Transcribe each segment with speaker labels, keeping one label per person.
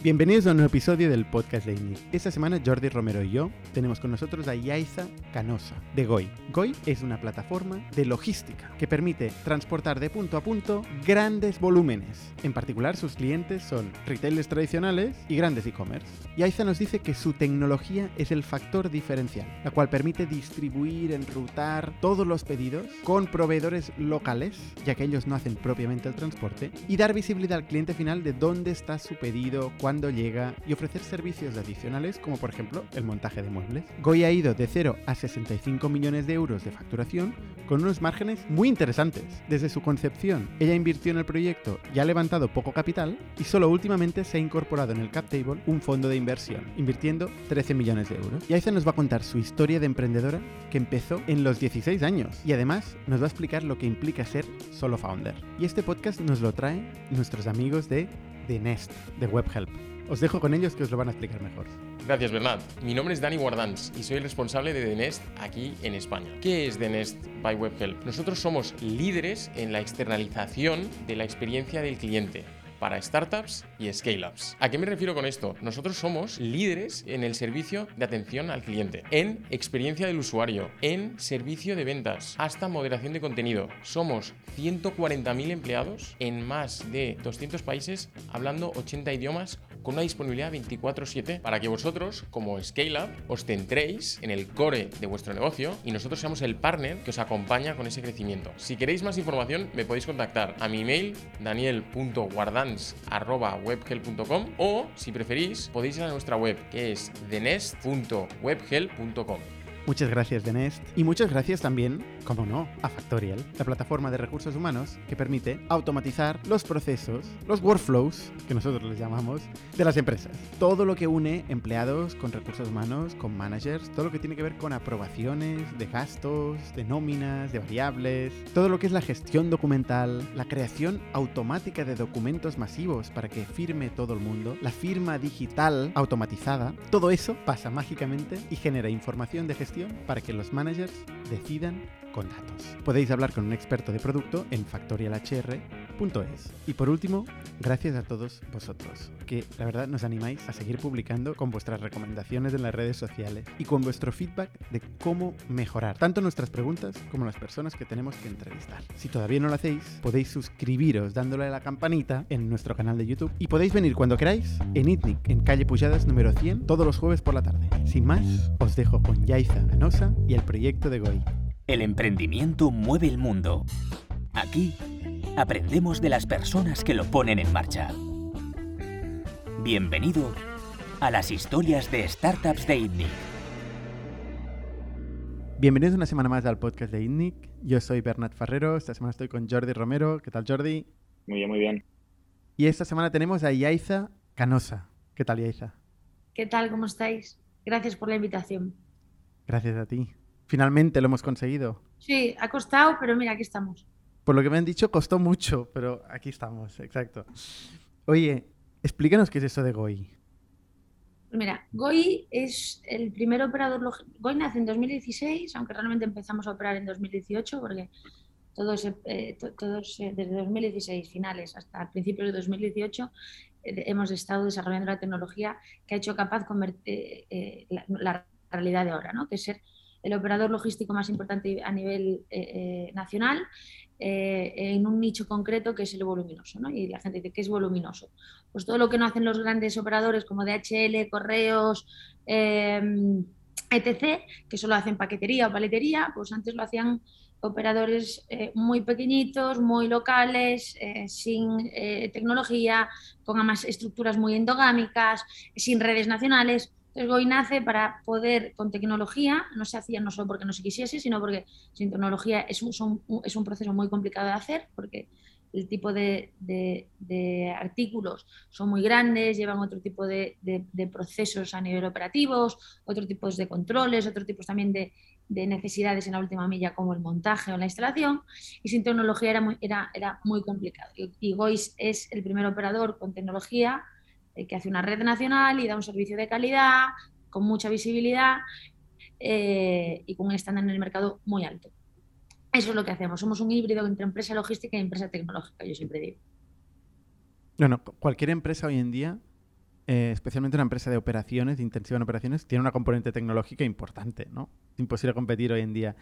Speaker 1: Bienvenidos a un nuevo episodio del podcast de INNIC. Esta semana Jordi Romero y yo tenemos con nosotros a Yaiza Canosa de Goi. Goi es una plataforma de logística que permite transportar de punto a punto grandes volúmenes. En particular sus clientes son retailers tradicionales y grandes e-commerce. Yaiza nos dice que su tecnología es el factor diferencial, la cual permite distribuir, enrutar todos los pedidos con proveedores locales, ya que ellos no hacen propiamente el transporte, y dar visibilidad al cliente final de dónde está su pedido, cuándo llega y ofrecer servicios adicionales como por ejemplo el montaje de muebles. Goy ha ido de 0 a 65 millones de euros de facturación con unos márgenes muy interesantes. Desde su concepción, ella invirtió en el proyecto y ha levantado poco capital y solo últimamente se ha incorporado en el cap table un fondo de inversión, invirtiendo 13 millones de euros. Y Aiza nos va a contar su historia de emprendedora que empezó en los 16 años y además nos va a explicar lo que implica ser solo founder. Y este podcast nos lo trae nuestros amigos de The Nest, de WebHelp. Os dejo con ellos que os lo van a explicar mejor.
Speaker 2: Gracias, Bernat. Mi nombre es Dani Guardans y soy el responsable de Nest aquí en España. ¿Qué es Nest by WebHelp? Nosotros somos líderes en la externalización de la experiencia del cliente para startups y scale-ups. ¿A qué me refiero con esto? Nosotros somos líderes en el servicio de atención al cliente, en experiencia del usuario, en servicio de ventas, hasta moderación de contenido. Somos 140.000 empleados en más de 200 países, hablando 80 idiomas con una disponibilidad 24/7 para que vosotros, como Scale Up, os centréis en el core de vuestro negocio y nosotros seamos el partner que os acompaña con ese crecimiento. Si queréis más información, me podéis contactar a mi email daniel.guardans.webhelp.com o, si preferís, podéis ir a nuestra web que es denest.webhelp.com.
Speaker 1: Muchas gracias, Denest. Y muchas gracias también, como no, a Factorial, la plataforma de recursos humanos que permite automatizar los procesos, los workflows, que nosotros les llamamos, de las empresas. Todo lo que une empleados con recursos humanos, con managers, todo lo que tiene que ver con aprobaciones de gastos, de nóminas, de variables, todo lo que es la gestión documental, la creación automática de documentos masivos para que firme todo el mundo, la firma digital automatizada, todo eso pasa mágicamente y genera información de gestión para que los managers decidan con datos. Podéis hablar con un experto de producto en factorialhr.es. Y por último, gracias a todos vosotros, que la verdad nos animáis a seguir publicando con vuestras recomendaciones en las redes sociales y con vuestro feedback de cómo mejorar tanto nuestras preguntas como las personas que tenemos que entrevistar. Si todavía no lo hacéis, podéis suscribiros dándole a la campanita en nuestro canal de YouTube y podéis venir cuando queráis en ITNIC, en calle Pujadas número 100, todos los jueves por la tarde. Sin más, os dejo con Yaiza Anosa y el proyecto de Goi.
Speaker 3: El emprendimiento mueve el mundo. Aquí aprendemos de las personas que lo ponen en marcha. Bienvenido a las historias de startups de ITNIC.
Speaker 1: Bienvenidos una semana más al podcast de ITNIC. Yo soy Bernat Ferrero. Esta semana estoy con Jordi Romero. ¿Qué tal, Jordi?
Speaker 4: Muy bien, muy bien.
Speaker 1: Y esta semana tenemos a Yaiza Canosa. ¿Qué tal, Yaiza?
Speaker 5: ¿Qué tal? ¿Cómo estáis? Gracias por la invitación.
Speaker 1: Gracias a ti. Finalmente lo hemos conseguido.
Speaker 5: Sí, ha costado, pero mira, aquí estamos.
Speaker 1: Por lo que me han dicho, costó mucho, pero aquí estamos, exacto. Oye, explícanos qué es eso de GOI.
Speaker 5: Mira, GOI es el primer operador. GOI nace en 2016, aunque realmente empezamos a operar en 2018, porque todos, eh, todos eh, desde 2016 finales hasta principios de 2018 eh, hemos estado desarrollando la tecnología que ha hecho capaz convertir la, la, realidad de ahora, ¿no? que es ser el operador logístico más importante a nivel eh, nacional eh, en un nicho concreto que es el voluminoso. ¿no? Y la gente dice, ¿qué es voluminoso? Pues todo lo que no hacen los grandes operadores como DHL, Correos, etc., que solo hacen paquetería o paletería, pues antes lo hacían operadores eh, muy pequeñitos, muy locales, sin tecnología, con además estructuras muy endogámicas, sin redes nacionales. Entonces Goi nace para poder, con tecnología, no se hacía no solo porque no se quisiese, sino porque sin tecnología es un, es un proceso muy complicado de hacer, porque el tipo de, de, artículos son muy grandes, llevan otro tipo de, procesos a nivel operativos, otro tipo de controles, otro tipo también de, necesidades en la última milla como el montaje o la instalación, y sin tecnología era muy, era, era muy complicado. Y, y es el primer operador con tecnología eh, que hace una red nacional y da un servicio de calidad, con mucha visibilidad eh, y con un estándar en el mercado muy alto. Eso es lo que hacemos. Somos un híbrido entre empresa logística y empresa tecnológica, yo siempre digo.
Speaker 1: Bueno, cualquier empresa hoy en día eh, especialmente una empresa de operaciones, de intensiva en operaciones, tiene una componente tecnológica importante, ¿no? Imposible competir hoy en día.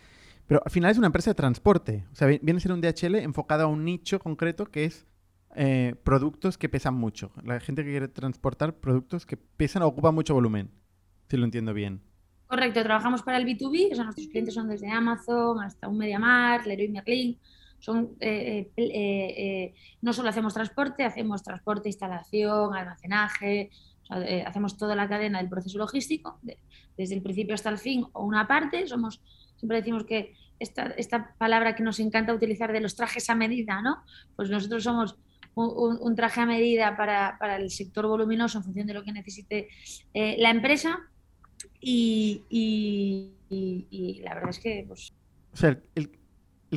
Speaker 1: Pero al final es una empresa de transporte. O sea, viene a ser un DHL enfocado a un nicho concreto que es eh, productos que pesan mucho. La gente que quiere transportar productos que pesan o ocupan mucho volumen, si lo entiendo bien.
Speaker 5: Correcto, trabajamos para el B2B, o sea, nuestros clientes son desde Amazon hasta un MediaMarkt, Leroy Merlin. Son, eh, eh, no solo hacemos transporte, hacemos transporte, instalación, almacenaje, hacemos toda la cadena del proceso logístico, desde el principio hasta el fin o una parte. Somos, siempre decimos que esta, esta palabra que nos encanta utilizar de los trajes a medida, ¿no? Pues nosotros somos un, traje a medida para, el sector voluminoso en función de lo que necesite eh, la empresa. Y, la verdad es que. Pues...
Speaker 1: O sea, el,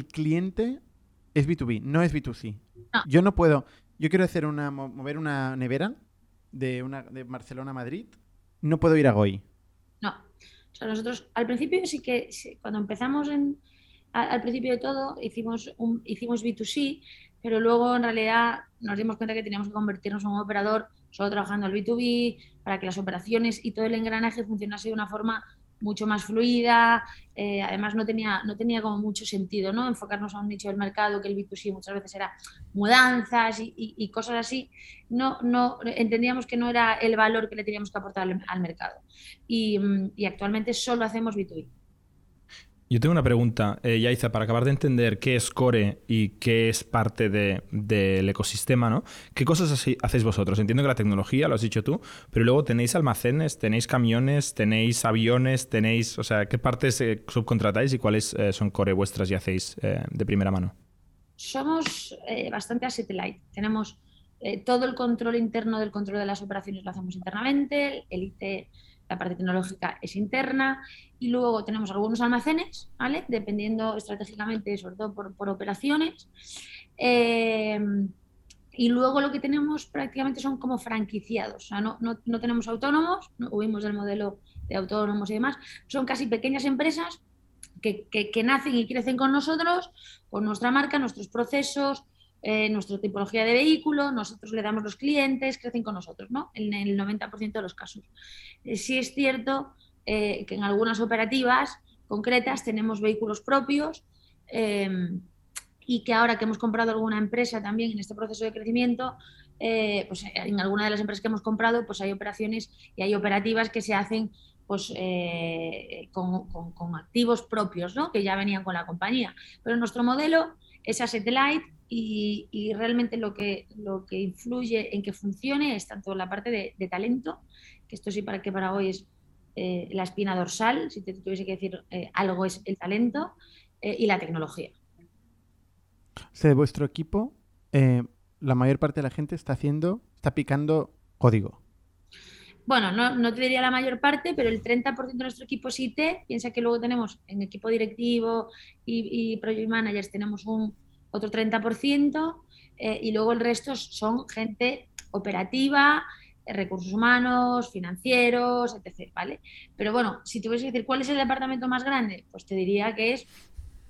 Speaker 1: cliente es B2B, no es B2C. Yo no puedo. Yo quiero hacer una, mover una nevera de, una, de Barcelona a Madrid. No puedo ir a Goy.
Speaker 5: No. O sea, nosotros al principio sí que, cuando empezamos en, al, principio de todo, hicimos, un, hicimos B2C, pero luego en realidad nos dimos cuenta que teníamos que convertirnos en un operador solo trabajando al B2B para que las operaciones y todo el engranaje funcionase de una forma mucho más fluida, eh, además no tenía, no tenía como mucho sentido ¿no? enfocarnos a un nicho del mercado que el B2C muchas veces era mudanzas y, cosas así, no, no, entendíamos que no era el valor que le teníamos que aportar al, mercado y, y actualmente solo hacemos B2B.
Speaker 4: Yo tengo una pregunta, eh, Yaiza, para acabar de entender qué es Core y qué es parte del ecosistema, ¿no? ¿Qué cosas hacéis vosotros? Entiendo que la tecnología, lo has dicho tú, pero luego tenéis almacenes, tenéis camiones, tenéis aviones, tenéis, o sea, ¿qué partes eh, subcontratáis y cuáles eh, son Core vuestras y hacéis eh, de primera mano?
Speaker 5: Somos bastante a satellite. Tenemos todo el control interno del control de las operaciones lo hacemos internamente, el IT la parte tecnológica es interna y luego tenemos algunos almacenes, ¿vale? Dependiendo estratégicamente, sobre todo por, operaciones. Eh, y luego lo que tenemos prácticamente son como franquiciados, o sea, no, no, tenemos autónomos, no huimos del modelo de autónomos y demás, son casi pequeñas empresas que, que, nacen y crecen con nosotros, con nuestra marca, nuestros procesos, eh, nuestra tipología de vehículo, nosotros le damos los clientes, crecen con nosotros, ¿no? En el 90% de los casos. Eh, sí es cierto eh, que en algunas operativas concretas tenemos vehículos propios em, y que ahora que hemos comprado alguna empresa también en este proceso de crecimiento, pues en alguna de las empresas que hemos comprado, pues hay operaciones y hay operativas que se hacen pues, con, con, activos propios, ¿no? que ya venían con la compañía. Pero nuestro modelo es asset light y, realmente lo que, lo que influye en que funcione es tanto la parte de, talento, que esto sí para que para hoy es eh, la espina dorsal, si te tuviese que decir eh, algo es el talento, eh, y la tecnología.
Speaker 1: O de vuestro equipo, la mayor parte de la gente está haciendo, está picando código.
Speaker 5: Bueno, no, no, te diría la mayor parte, pero el 30% de nuestro equipo es IT. Piensa que luego tenemos en equipo directivo y, y project managers, tenemos un, otro 30%, eh, y luego el resto son gente operativa, eh, recursos humanos, financieros, etc. ¿vale? Pero bueno, si tuviese que decir cuál es el departamento más grande, pues te diría que es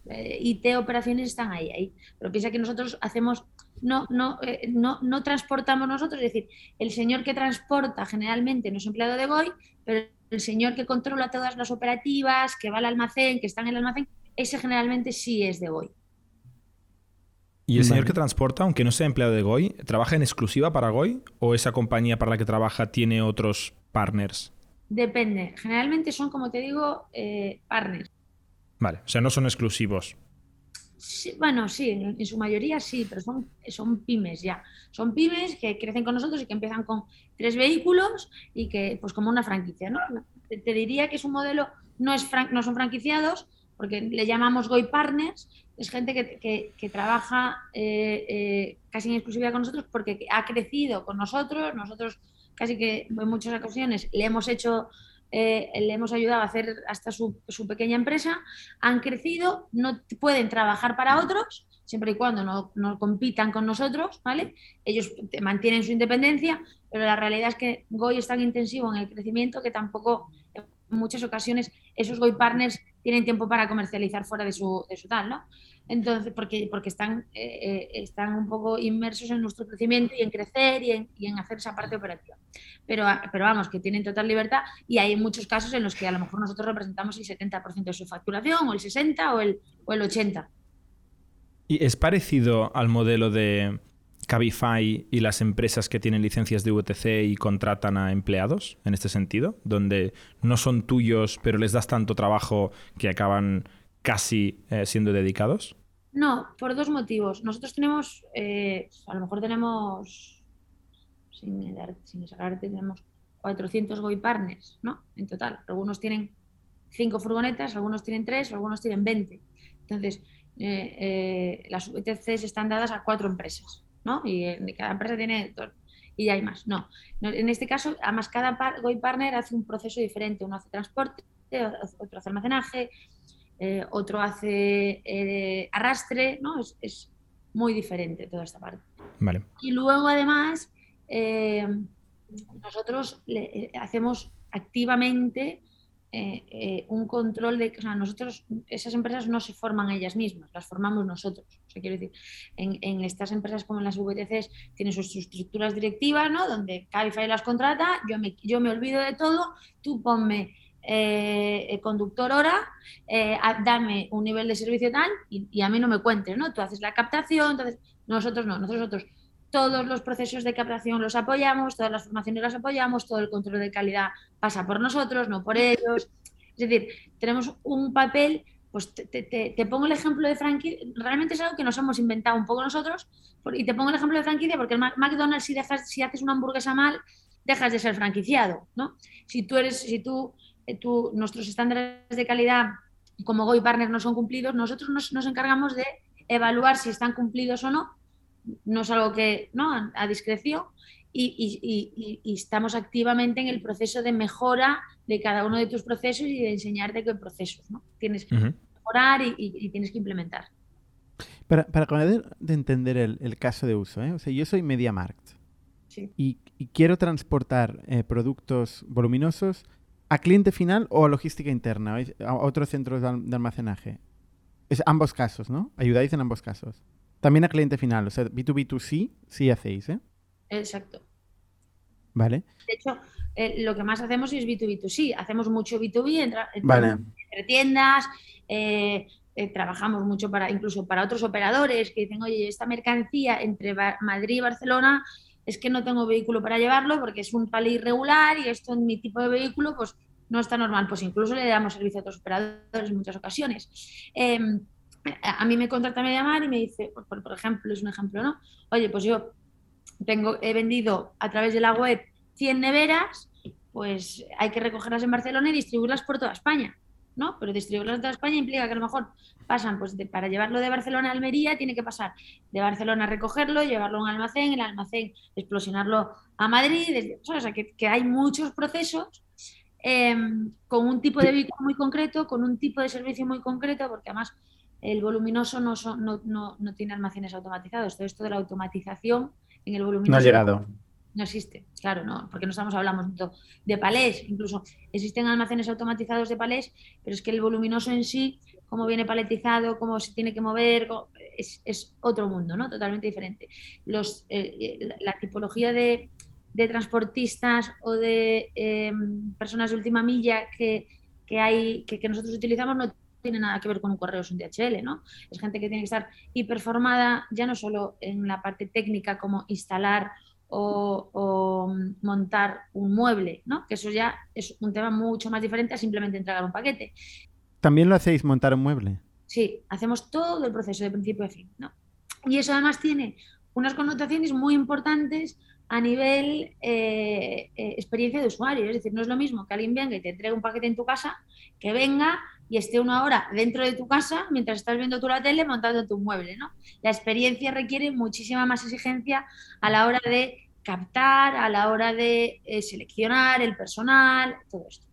Speaker 5: eh, IT operaciones están ahí, ahí. Pero piensa que nosotros hacemos, no, no, no, no transportamos nosotros, es decir, el señor que transporta generalmente no es empleado de GOI, pero el señor que controla todas las operativas, que va al almacén, que está en el almacén, ese generalmente sí es de GOI.
Speaker 4: ¿Y el señor que transporta, aunque no sea empleado de Goy, trabaja en exclusiva para Goy o esa compañía para la que trabaja tiene otros partners?
Speaker 5: Depende. Generalmente son, como te digo, eh, partners.
Speaker 4: Vale, o sea, no son exclusivos.
Speaker 5: bueno, sí, en, su mayoría sí, pero son, son pymes ya. Son pymes que crecen con nosotros y que empiezan con tres vehículos y que, pues como una franquicia, ¿no? Te, diría que es un modelo, no, es no son franquiciados, porque le llamamos Goy Partners, es gente que, trabaja eh, eh, casi en exclusividad con nosotros porque ha crecido con nosotros, nosotros casi que en muchas ocasiones le hemos hecho, eh, le hemos ayudado a hacer hasta su, pequeña empresa, han crecido, no pueden trabajar para otros, siempre y cuando no, no, compitan con nosotros, ¿vale? Ellos mantienen su independencia, pero la realidad es que Goy es tan intensivo en el crecimiento que tampoco en muchas ocasiones esos Goy Partners tienen tiempo para comercializar fuera de su, de su tal, ¿no? Entonces, porque, porque están, eh, eh, están un poco inmersos en nuestro crecimiento y en crecer y en, y en hacer esa parte operativa. Pero, pero vamos, que tienen total libertad y hay muchos casos en los que a lo mejor nosotros representamos el 70% de su facturación o el 60% o el, o el 80%.
Speaker 4: ¿Y es parecido al modelo de Cabify y las empresas que tienen licencias de UTC y contratan a empleados en este sentido? Donde no son tuyos, pero les das tanto trabajo que acaban casi eh, siendo dedicados?
Speaker 5: No, por dos motivos. Nosotros tenemos, eh, a lo mejor tenemos, sin, sin tenemos 400 GOI partners, ¿no? En total. Algunos tienen cinco furgonetas, algunos tienen tres, algunos tienen 20. Entonces, eh, las VTCs están dadas a cuatro empresas, ¿no? Y cada empresa tiene dos, y hay más. No. En este caso, además, cada GOI partner hace un proceso diferente. Uno hace transporte, otro hace almacenaje, eh, otro hace eh, arrastre, ¿no? Es, muy diferente toda esta parte.
Speaker 4: Vale.
Speaker 5: Y luego, además, eh, nosotros hacemos activamente un control de, o sea, nosotros, esas empresas no se forman ellas mismas, las formamos nosotros. O sea, quiero decir, en, estas empresas como en las VTCs tienen sus estructuras directivas, ¿no? Donde Cabify las contrata, yo me, yo me olvido de todo, tú ponme eh, conductor hora, eh, dame un nivel de servicio tal y, a mí no me cuentes, ¿no? Tú haces la captación, entonces nosotros no, nosotros todos los procesos de captación los apoyamos, todas las formaciones las apoyamos, todo el control de calidad pasa por nosotros, no por ellos. Es decir, tenemos un papel, pues te, pongo el ejemplo de franquicia, realmente es algo que nos hemos inventado un poco nosotros, y te pongo el ejemplo de franquicia porque el McDonald's si dejas, si haces una hamburguesa mal, dejas de ser franquiciado, ¿no? Si tú eres, si tú eh, nuestros estándares de calidad como Goy Partner no son cumplidos, nosotros nos, encargamos de evaluar si están cumplidos o no. No es algo que, ¿no? A, discreción. Y, estamos activamente en el proceso de mejora de cada uno de tus procesos y de enseñarte qué procesos ¿no? tienes que mejorar y, tienes que implementar.
Speaker 1: Para, de entender el, caso de uso, ¿eh? o sea, yo soy MediaMarkt y, quiero transportar eh, productos voluminosos ¿A cliente final o a logística interna? ¿A otros centros de almacenaje? Es ambos casos, ¿no? Ayudáis en ambos casos. También a cliente final, o sea, B2B2C sí hacéis, ¿eh?
Speaker 5: Exacto.
Speaker 1: Vale.
Speaker 5: De hecho, eh, lo que más hacemos es B2B2C. Hacemos mucho B2B entre, tiendas, eh, eh, trabajamos mucho para incluso para otros operadores que dicen, oye, esta mercancía entre Madrid y Barcelona es que no tengo vehículo para llevarlo porque es un palé irregular y esto en mi tipo de vehículo pues no está normal. Pues incluso le damos servicio a otros operadores en muchas ocasiones. Em, a mí me contrata a llamar y me dice, por, ejemplo, es un ejemplo, ¿no? Oye, pues yo tengo, he vendido a través de la web 100 neveras, pues hay que recogerlas en Barcelona y distribuirlas por toda España. ¿No? Pero distribuirlas en toda España implica que a lo mejor pasan, pues para llevarlo de Barcelona a Almería, tiene que pasar de Barcelona a recogerlo, llevarlo a un almacén, el almacén explosionarlo a Madrid, o sea, que, hay muchos procesos em, con un tipo de vehículo muy concreto, con un tipo de servicio muy concreto, porque además el voluminoso no, no, no, tiene almacenes automatizados. Todo esto de la automatización en el voluminoso.
Speaker 1: No ha llegado.
Speaker 5: No existe, claro, no, porque no estamos hablando de palés, incluso existen almacenes automatizados de palés, pero es que el voluminoso en sí, cómo viene paletizado, cómo se tiene que mover, es, otro mundo, ¿no? Totalmente diferente. Los, eh, la, tipología de, transportistas o de em, personas de última milla que, hay, que, nosotros utilizamos no tiene nada que ver con un correo, es un DHL, ¿no? Es gente que tiene que estar hiperformada ya no solo en la parte técnica como instalar o, montar un mueble, ¿no? Que eso ya es un tema mucho más diferente a simplemente entregar un paquete.
Speaker 1: ¿También lo hacéis montar un mueble?
Speaker 5: Sí, hacemos todo el proceso de principio a fin, ¿no? Y eso además tiene unas connotaciones muy importantes a nivel eh, eh, experiencia de usuario. Es decir, no es lo mismo que alguien venga y te entregue un paquete en tu casa, que venga y esté una hora dentro de tu casa mientras estás viendo tú la tele montando tu mueble. ¿no? La experiencia requiere muchísima más exigencia a la hora de captar, a la hora de eh, seleccionar el personal, todo esto.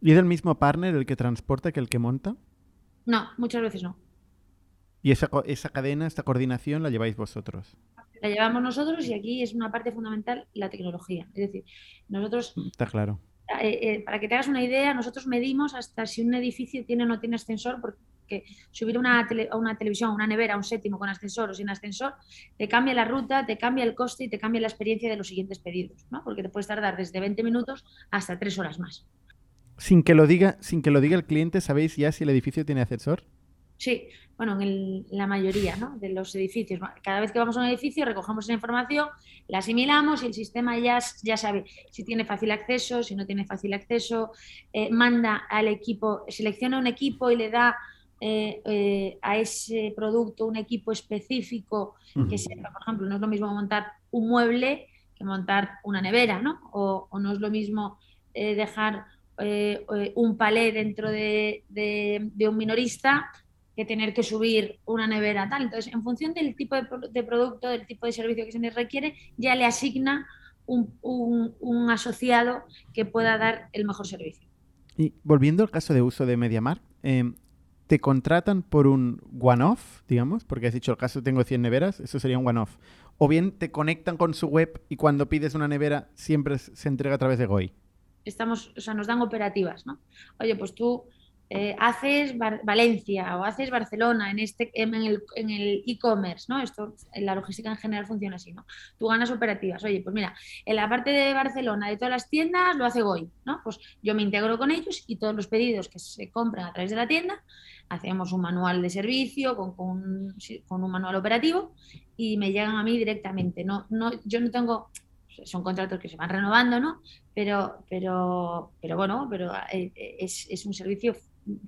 Speaker 1: ¿Y es el mismo partner el que transporta que el que monta?
Speaker 5: No, muchas veces no.
Speaker 1: ¿Y esa, esa cadena, esta coordinación la lleváis vosotros?
Speaker 5: La llevamos nosotros y aquí es una parte fundamental la tecnología. Es decir, nosotros...
Speaker 1: Está claro.
Speaker 5: Eh, eh, para que te hagas una idea, nosotros medimos hasta si un edificio tiene o no tiene ascensor, porque subir una a una televisión, una nevera, un séptimo con ascensor o sin ascensor, te cambia la ruta, te cambia el coste y te cambia la experiencia de los siguientes pedidos, ¿no? porque te puedes tardar desde 20 minutos hasta 3 horas más.
Speaker 1: Sin que lo diga, sin que lo diga el cliente, ¿sabéis ya si el edificio tiene ascensor?
Speaker 5: Sí, bueno, en, la mayoría de los edificios. Cada vez que vamos a un edificio recogemos esa información, la asimilamos y el sistema ya, ya sabe si tiene fácil acceso, si no tiene fácil acceso, eh, manda al equipo, selecciona un equipo y le da eh, eh, a ese producto un equipo específico que sepa, por ejemplo, no es lo mismo montar un mueble que montar una nevera, ¿no? O, no es lo mismo dejar un palé dentro de, de un minorista que tener que subir una nevera tal. Entonces, en función del tipo de, producto, del tipo de servicio que se les requiere, ya le asigna un, asociado que pueda dar el mejor servicio.
Speaker 1: Y volviendo al caso de uso de MediaMar, eh, ¿te contratan por un one-off, digamos? Porque has dicho el caso tengo 100 neveras, eso sería un one-off. O bien te conectan con su web y cuando pides una nevera siempre se entrega a través de GOI.
Speaker 5: Estamos, o sea, nos dan operativas, ¿no? Oye, pues tú eh, haces Valencia o haces Barcelona en este en el e-commerce, ¿no? Esto en la logística en general funciona así, ¿no? Tú ganas operativas. Oye, pues mira, en la parte de Barcelona de todas las tiendas lo hace Goy, ¿no? Pues yo me integro con ellos y todos los pedidos que se compran a través de la tienda hacemos un manual de servicio con, con, con un manual operativo y me llegan a mí directamente. No, no, yo no tengo son contratos que se van renovando, ¿no? Pero, pero, pero bueno, pero eh, es, es un servicio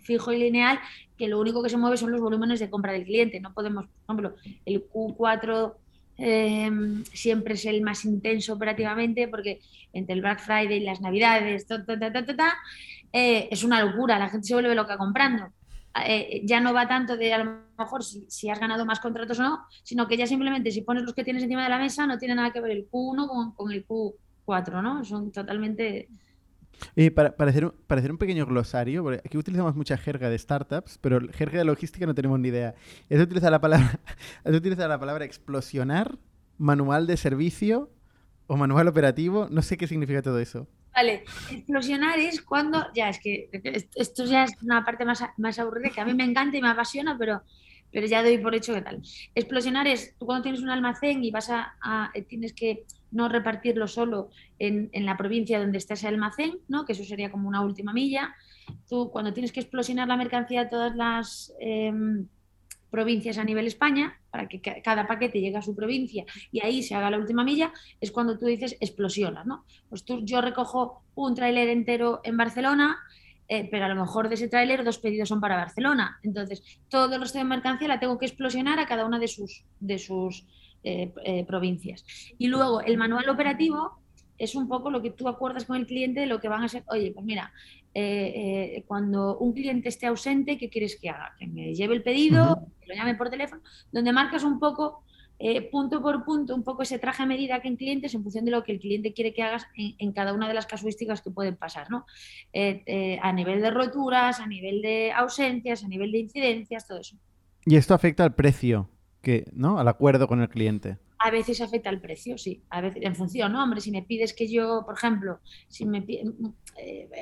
Speaker 5: fijo y lineal que lo único que se mueve son los volúmenes de compra del cliente. No podemos, por ejemplo, el Q4 em, siempre es el más intenso operativamente porque entre el Black Friday y las Navidades, eh, es una locura, la gente se vuelve loca comprando. Eh, ya no va tanto de a lo mejor si, has ganado más contratos o no, sino que ya simplemente si pones los que tienes encima de la mesa no tiene nada que ver el Q1 con, con el Q4, ¿no? Son totalmente
Speaker 1: eh, para, para, hacer un, para, hacer un, pequeño glosario, porque aquí utilizamos mucha jerga de startups, pero jerga de logística no tenemos ni idea. Es utilizar la palabra, es utilizar la palabra explosionar, manual de servicio o manual operativo. No sé qué significa todo eso.
Speaker 5: Vale, explosionar es cuando, ya es que esto ya es una parte más, más aburrida que a mí me encanta y me apasiona, pero pero ya doy por hecho que tal. Explosionar es tú cuando tienes un almacén y vas a, tienes que no repartirlo solo en, en, la provincia donde está ese almacén, ¿no? que eso sería como una última milla. Tú cuando tienes que explosionar la mercancía a todas las em, provincias a nivel España, para que cada paquete llegue a su provincia y ahí se haga la última milla, es cuando tú dices explosiona. ¿no? Pues tú, yo recojo un tráiler entero en Barcelona, eh, pero a lo mejor de ese tráiler dos pedidos son para Barcelona. Entonces, todo el resto de mercancía la tengo que explosionar a cada una de sus, de sus eh, eh, provincias. Y luego, el manual operativo es un poco lo que tú acuerdas con el cliente de lo que van a ser, oye, pues mira, cuando un cliente esté ausente, ¿qué quieres que haga? Que me lleve el pedido, que lo llame por teléfono, donde marcas un poco eh, punto por punto un poco ese traje a medida que en clientes en función de lo que el cliente quiere que hagas en, cada una de las casuísticas que pueden pasar, ¿no? Eh, eh, a nivel de roturas, a nivel de ausencias, a nivel de incidencias, todo eso.
Speaker 1: Y esto afecta al precio, que, ¿no? Al acuerdo con el cliente.
Speaker 5: A veces afecta al precio, sí. A veces, en función, ¿no? Hombre, si me pides que yo, por ejemplo, si me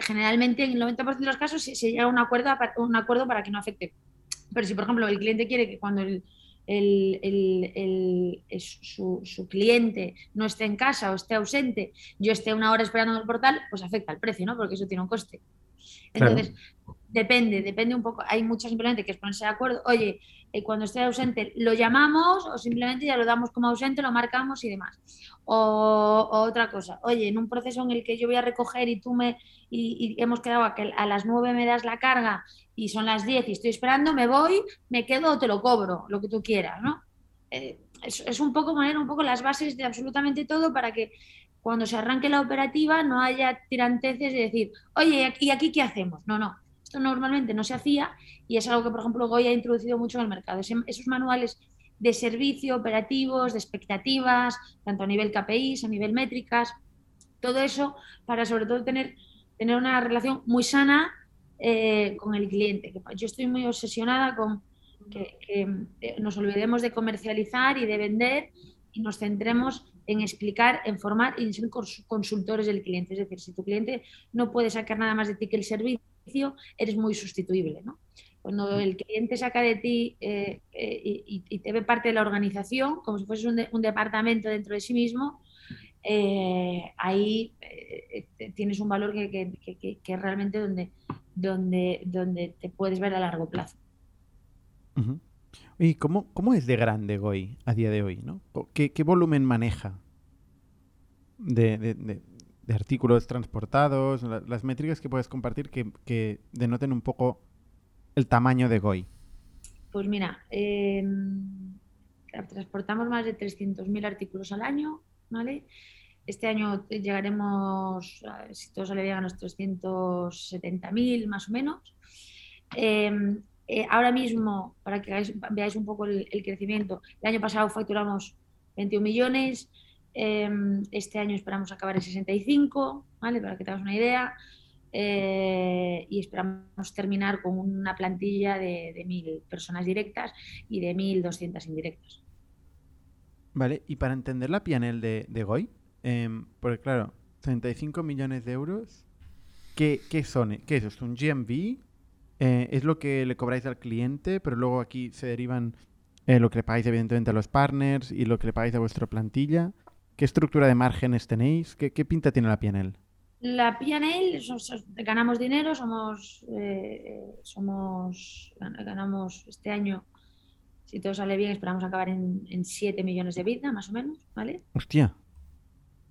Speaker 5: generalmente en el 90% de los casos se, llega a un acuerdo, un acuerdo para que no afecte. Pero si, por ejemplo, el cliente quiere que cuando el, el, su, cliente no esté en casa o esté ausente, yo esté una hora esperando en el portal, pues afecta al precio, ¿no? Porque eso tiene un coste. Entonces, depende, depende un poco. Hay muchos simplemente que es ponerse de acuerdo. Oye, eh, cuando esté ausente lo llamamos o simplemente ya lo damos como ausente, lo marcamos y demás. O, otra cosa, oye, en un proceso en el que yo voy a recoger y tú me y, hemos quedado a que a las 9 me das la carga y son las 10 y estoy esperando, me voy, me quedo o te lo cobro, lo que tú quieras, ¿no? Eh, es, un poco poner un poco las bases de absolutamente todo para que cuando se arranque la operativa no haya tiranteces de decir, oye, ¿y aquí qué hacemos? No, no. Esto normalmente no se hacía y es algo que, por ejemplo, Goya ha introducido mucho en el mercado. esos manuales de servicio, operativos, de expectativas, tanto a nivel KPIs, a nivel métricas, todo eso para sobre todo tener, tener una relación muy sana eh, con el cliente. Yo estoy muy obsesionada con que, eh, nos olvidemos de comercializar y de vender y nos centremos en explicar, en formar y en ser consultores del cliente. Es decir, si tu cliente no puede sacar nada más de ti que el servicio, eres muy sustituible. ¿no? Cuando el cliente saca de ti eh, eh, y, te ve parte de la organización, como si fuese un, departamento dentro de sí mismo, eh, ahí tienes un valor que, es realmente donde, donde, donde te puedes ver a largo plazo.
Speaker 1: ¿Y cómo, cómo, es de grande Goy a día de hoy? ¿no? ¿Qué, volumen maneja de, artículos transportados? Las métricas que puedes compartir que, que denoten un poco el tamaño de Goy?
Speaker 5: Pues mira, em, transportamos más de 300.000 artículos al año, ¿vale? Este año llegaremos, si todo sale bien, a los 370.000 más o menos. Em, eh, ahora mismo, para que veáis, un poco el, crecimiento, el año pasado facturamos 21 millones, em, este año esperamos acabar en 65, ¿vale? Para que tengas una idea. Eh, y esperamos terminar con una plantilla de, de 1.000 personas directas y de 1.200 indirectas.
Speaker 1: Vale, y para entender la PNL de, de Goy, em, porque claro, 35 millones de euros, ¿qué, son? ¿Qué es ¿Es un GMV? Eh, ¿Es lo que le cobráis al cliente, pero luego aquí se derivan eh, lo que le pagáis evidentemente a los partners y lo que le pagáis a vuestra plantilla? ¿Qué estructura de márgenes tenéis? ¿Qué, qué pinta tiene la PNL?
Speaker 5: La P&L, ganamos dinero, somos, eh, somos, ganamos este año, si todo sale bien, esperamos acabar en, en 7 millones de vida, más o menos, ¿vale?
Speaker 1: Hostia.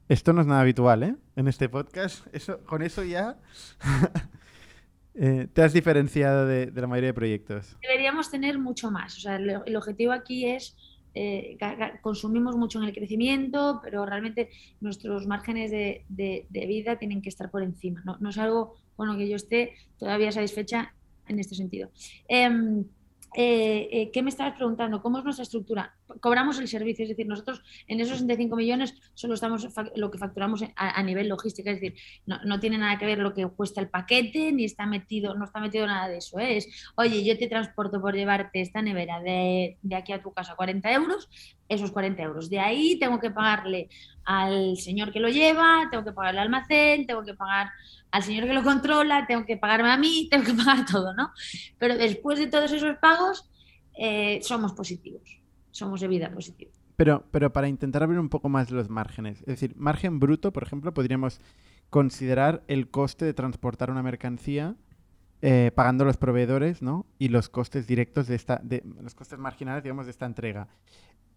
Speaker 1: Esto no es nada habitual, ¿eh? En este podcast. Eso, con eso ya eh, te has diferenciado de, la mayoría de proyectos.
Speaker 5: Deberíamos tener mucho más. O sea, el objetivo aquí es eh, consumimos mucho en el crecimiento, pero realmente nuestros márgenes de, vida tienen que estar por encima. No, no, es algo con lo que yo esté todavía satisfecha en este sentido. Em, eh, eh, ¿qué me estabas preguntando? ¿Cómo es nuestra estructura? Cobramos el servicio, es decir, nosotros en esos 65 millones solo estamos lo que facturamos a, nivel logística, es decir, no, tiene nada que ver lo que cuesta el paquete, ni está metido, no está metido nada de eso. ¿eh? Es, oye, yo te transporto por llevarte esta nevera de, de aquí a tu casa 40 euros, esos 40 euros. De ahí tengo que pagarle al señor que lo lleva, tengo que pagarle al almacén, tengo que pagar al señor que lo controla, tengo que pagarme a mí, tengo que pagar todo, ¿no? Pero después de todos esos pagos, eh, somos positivos, somos de vida positiva.
Speaker 1: Pero, pero para intentar abrir un poco más los márgenes, es decir, margen bruto, por ejemplo, podríamos considerar el coste de transportar una mercancía eh, pagando los proveedores, ¿no? Y los costes directos de esta, de, los costes marginales, digamos, de esta entrega.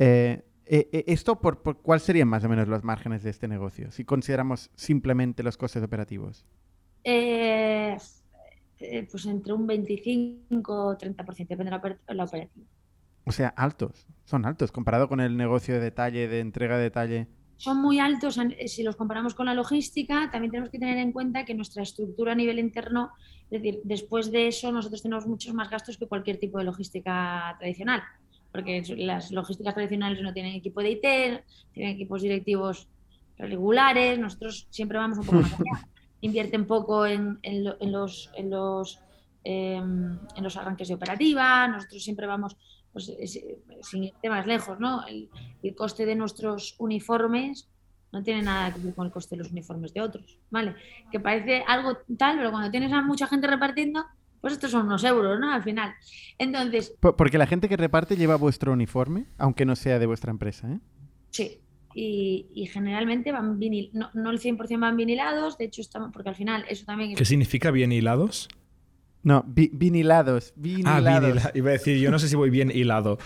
Speaker 1: Eh, ¿Esto por, por, cuál serían más o menos los márgenes de este negocio, si consideramos simplemente los costes operativos?
Speaker 5: Eh, eh, pues entre un 25 o 30%, depende de la, operativa.
Speaker 1: O sea, altos, son altos comparado con el negocio de detalle, de entrega de detalle.
Speaker 5: Son muy altos eh, si los comparamos con la logística. También tenemos que tener en cuenta que nuestra estructura a nivel interno, es decir, después de eso nosotros tenemos muchos más gastos que cualquier tipo de logística tradicional, porque las logísticas tradicionales no tienen equipo de IT, tienen equipos directivos regulares, nosotros siempre vamos un poco más allá invierten poco en, los, en, los, em, en los arranques de operativa, nosotros siempre vamos, pues, sin irte más lejos, ¿no? El, coste de nuestros uniformes no tiene nada que ver con el coste de los uniformes de otros, ¿vale? Que parece algo tal, pero cuando tienes a mucha gente repartiendo, pues estos son unos euros, ¿no? Al final. Entonces...
Speaker 1: Porque la gente que reparte lleva vuestro uniforme, aunque no sea de vuestra empresa, ¿eh?
Speaker 5: Sí, y, generalmente van vinil, no, no el 100% van vinilados, de hecho estamos, porque al final eso también...
Speaker 4: ¿Qué significa bien hilados?
Speaker 1: No, vinilados, vinilados.
Speaker 4: Ah, iba a decir, yo no sé si voy bien hilado.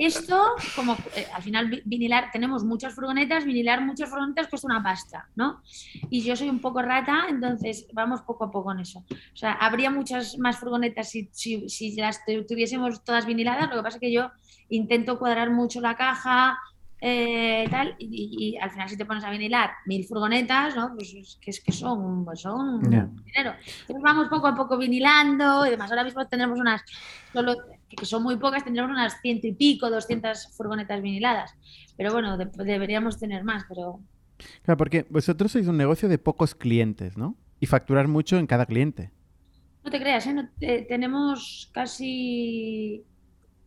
Speaker 5: Esto, como eh, al final vinilar, tenemos muchas furgonetas, vinilar muchas furgonetas cuesta una pasta, ¿no? Y yo soy un poco rata, entonces vamos poco a poco en eso. O sea, habría muchas más furgonetas si, si, si las tuviésemos todas viniladas, lo que pasa es que yo intento cuadrar mucho la caja, eh, tal, y, al final si te pones a vinilar mil furgonetas, ¿no? Pues es que, es que son, pues son dinero. Entonces vamos poco a poco vinilando y demás. Ahora mismo tendremos unas, solo, que son muy pocas, tendremos unas ciento y pico, doscientas furgonetas viniladas. Pero bueno, deberíamos tener más, pero...
Speaker 1: Claro, porque vosotros sois un negocio de pocos clientes, ¿no? Y facturar mucho en cada cliente.
Speaker 5: No te creas, ¿eh? tenemos casi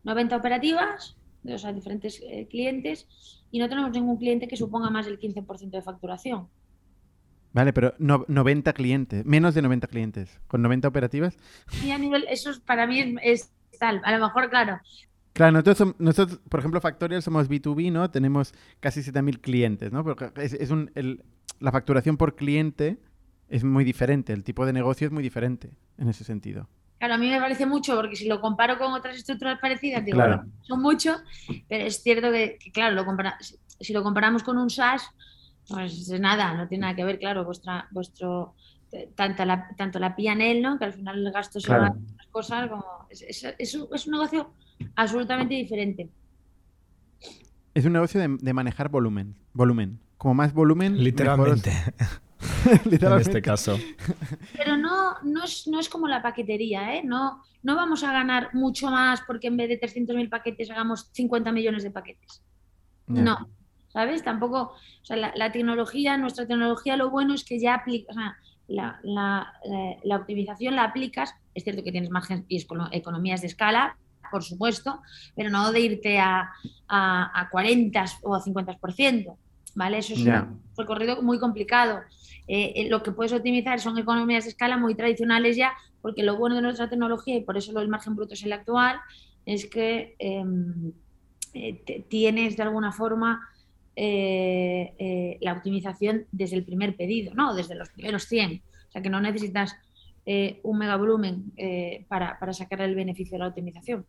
Speaker 5: 90 operativas o sea, diferentes eh, clientes, y no tenemos ningún cliente que suponga más del 15% de facturación.
Speaker 1: Vale, pero no- 90 clientes, menos de 90 clientes, con 90 operativas.
Speaker 5: Y a nivel, eso es- para mí es, es tal. A lo mejor, claro,
Speaker 1: Claro, nosotros, nosotros, por ejemplo, Factorial somos B2B, ¿no? Tenemos casi 7.000 clientes, ¿no? Porque es, es un, el- la facturación por cliente es muy diferente, el tipo de negocio es muy diferente en ese sentido.
Speaker 5: Claro, a mí me parece mucho porque si lo comparo con otras estructuras parecidas, digo,
Speaker 1: Claro.
Speaker 5: bueno, son mucho, pero es cierto que, que, claro, lo compara- si- lo comparamos con un SaaS, pues nada, no tiene nada que ver, claro, vuestra, vuestro, eh, tanto la, tanto la P&L, ¿no? Que al final el gasto se
Speaker 1: Claro.
Speaker 5: va cosas, como, es, es- es un- negocio absolutamente diferente.
Speaker 1: Es un negocio de, de manejar volumen, volumen. Como más volumen,
Speaker 4: Literalmente, en este caso.
Speaker 5: Pero no, no, es, no es como la paquetería, ¿eh? No, no vamos a ganar mucho más porque en vez de 300.000 paquetes hagamos 50 millones de paquetes. No, ¿sabes? Tampoco, o sea, la, la tecnología, nuestra tecnología, lo bueno es que ya aplica, o sea, la, la, eh, la optimización la aplicas, es cierto que tienes margen y economías de escala, por supuesto, pero no de irte a, a, a 40 o a 50%, ¿vale? Eso es un recorrido muy complicado. Eh, eh, lo que puedes optimizar son economías de escala muy tradicionales ya, porque lo bueno de nuestra tecnología, y por eso lo del margen bruto es el actual, es que em, eh, tienes de alguna forma eh, eh, la optimización desde el primer pedido, ¿no? Desde los primeros 100. O sea que no necesitas eh, un mega volumen eh, para, para sacar el beneficio de la optimización.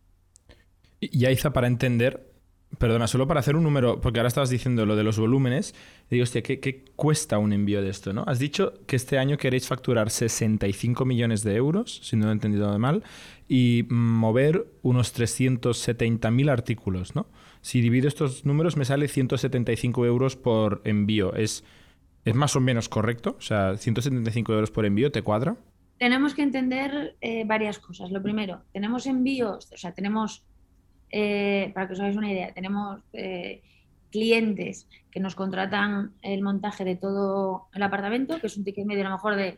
Speaker 4: Y Aiza, para entender, perdona, solo para hacer un número, porque ahora estabas diciendo lo de los volúmenes, digo, hostia, ¿qué, qué cuesta un envío de esto? ¿no? Has dicho que este año queréis facturar 65 millones de euros, si no lo he entendido mal, y mover unos 370.000 artículos, ¿no? Si divido estos números me sale 175 euros por envío. ¿Es, ¿Es más o menos correcto? O sea, 175 euros por envío, ¿te cuadra?
Speaker 5: Tenemos que entender eh, varias cosas. Lo primero, tenemos envíos, o sea, tenemos, eh, para que os hagáis una idea, tenemos eh, clientes que nos contratan el montaje de todo el apartamento, que es un ticket medio a lo mejor de,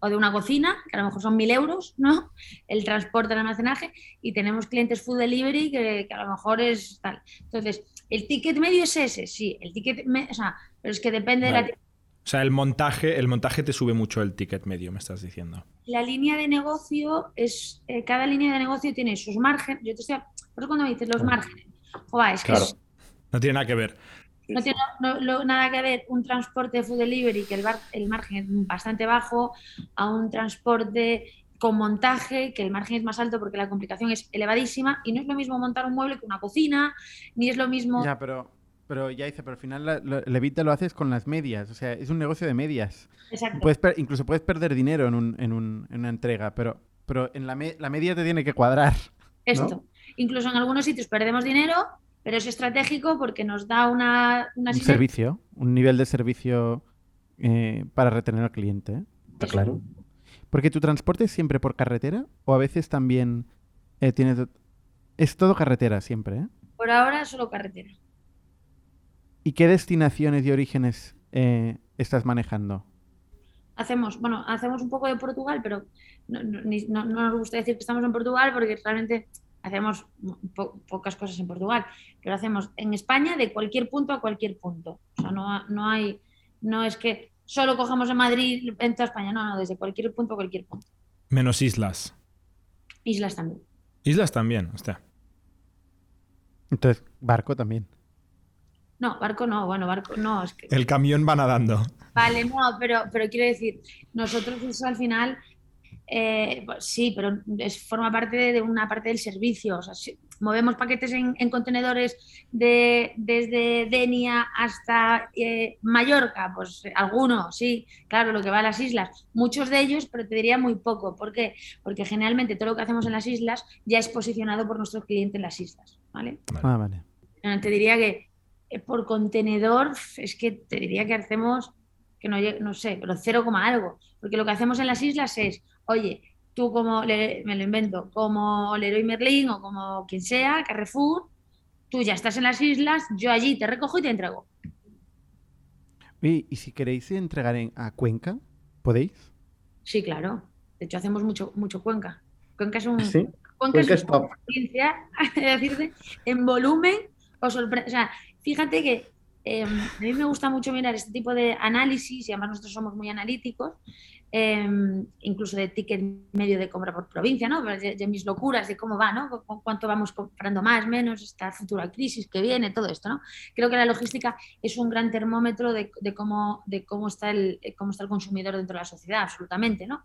Speaker 5: o de una cocina, que a lo mejor son mil euros, ¿no? El transporte, el almacenaje, y tenemos clientes food delivery que, que a lo mejor es tal. Entonces, el ticket medio es ese, sí, el ticket, me- o sea, pero es que depende de la.
Speaker 4: O sea, el montaje, el montaje te sube mucho el ticket medio, me estás diciendo.
Speaker 5: la línea de negocio es, eh, cada línea de negocio tiene sus márgenes. Yo te estoy, por eso cuando me dices los márgenes, joa, es que
Speaker 4: Claro.
Speaker 5: es-
Speaker 4: No tiene nada que ver.
Speaker 5: No tiene no- no- nada que ver un transporte de food delivery, que el, bar- el margen es bastante bajo, a un transporte con montaje, que el margen es más alto porque la complicación es elevadísima, y no es lo mismo montar un mueble que una cocina, ni es lo mismo...
Speaker 1: Ya, pero, pero ya dice, pero al final la- lo- haces con las medias, o sea, es un negocio de medias.
Speaker 5: Exacto.
Speaker 1: Puedes per- incluso puedes perder dinero en, un- en un- en una entrega, pero, pero en la, me- la media te tiene que cuadrar.
Speaker 5: Esto. Incluso en algunos sitios perdemos dinero, pero es estratégico porque nos da una, una
Speaker 1: Un servicio, un nivel de servicio eh, para retener al cliente.
Speaker 5: Está claro.
Speaker 1: Porque tu transporte es siempre por carretera o a veces también eh, tienes... Es todo carretera siempre, ¿eh?
Speaker 5: Por ahora solo carretera.
Speaker 1: ¿Y qué destinaciones y orígenes eh, estás manejando?
Speaker 5: hacemos, bueno, hacemos un poco de Portugal, pero no, no- no- no nos gusta decir que estamos en Portugal porque realmente hacemos po- pocas cosas en Portugal, pero hacemos en España de cualquier punto a cualquier punto. O sea, no, no hay, no es que solo cojamos en Madrid en toda España, no, no, desde cualquier punto a cualquier punto.
Speaker 4: Menos islas.
Speaker 5: Islas también.
Speaker 4: Islas también, hostia.
Speaker 1: Entonces, barco también.
Speaker 5: No, barco no, bueno, barco no, es que
Speaker 4: El camión va nadando.
Speaker 5: Vale, no, pero, pero quiero decir, nosotros eso al final, eh, pues sí, pero es, forma parte de, de una parte del servicio. O sea, si movemos paquetes en, en contenedores de, desde Denia hasta eh, Mallorca, pues algunos, sí, claro, lo que va a las islas. Muchos de ellos, pero te diría muy poco. ¿Por qué? Porque generalmente todo lo que hacemos en las islas ya es posicionado por nuestro cliente en las islas, ¿vale?
Speaker 1: Ah, vale.
Speaker 5: Eh, Te diría que eh, por contenedor, es que te diría que hacemos, que no, no sé, pero cero coma algo. Porque lo que hacemos en las islas es, oye, tú como, Le- me lo invento, como Leroy Merlin o como quien sea, Carrefour, tú ya estás en las islas, yo allí te recojo y te entrego.
Speaker 1: Oye, ¿y si queréis entregar en- a Cuenca? ¿Podéis?
Speaker 5: Sí, claro. De hecho, hacemos mucho, mucho Cuenca. Cuenca es un,
Speaker 6: Sí,
Speaker 5: Cuenca
Speaker 6: Cuenca
Speaker 5: es una
Speaker 6: top.
Speaker 5: experiencia, decirte, en volumen o sorpresa. O sea, fíjate que Em, a mí me gusta mucho mirar este tipo de análisis y además nosotros somos muy analíticos, em, incluso de ticket medio de compra por provincia, ¿no? De, mis locuras, de cómo va, ¿no? cuánto vamos comprando más, menos, esta futura crisis que viene, todo esto, ¿no? Creo que la logística es un gran termómetro de, cómo, está el, cómo está el consumidor dentro de la sociedad, absolutamente, ¿no?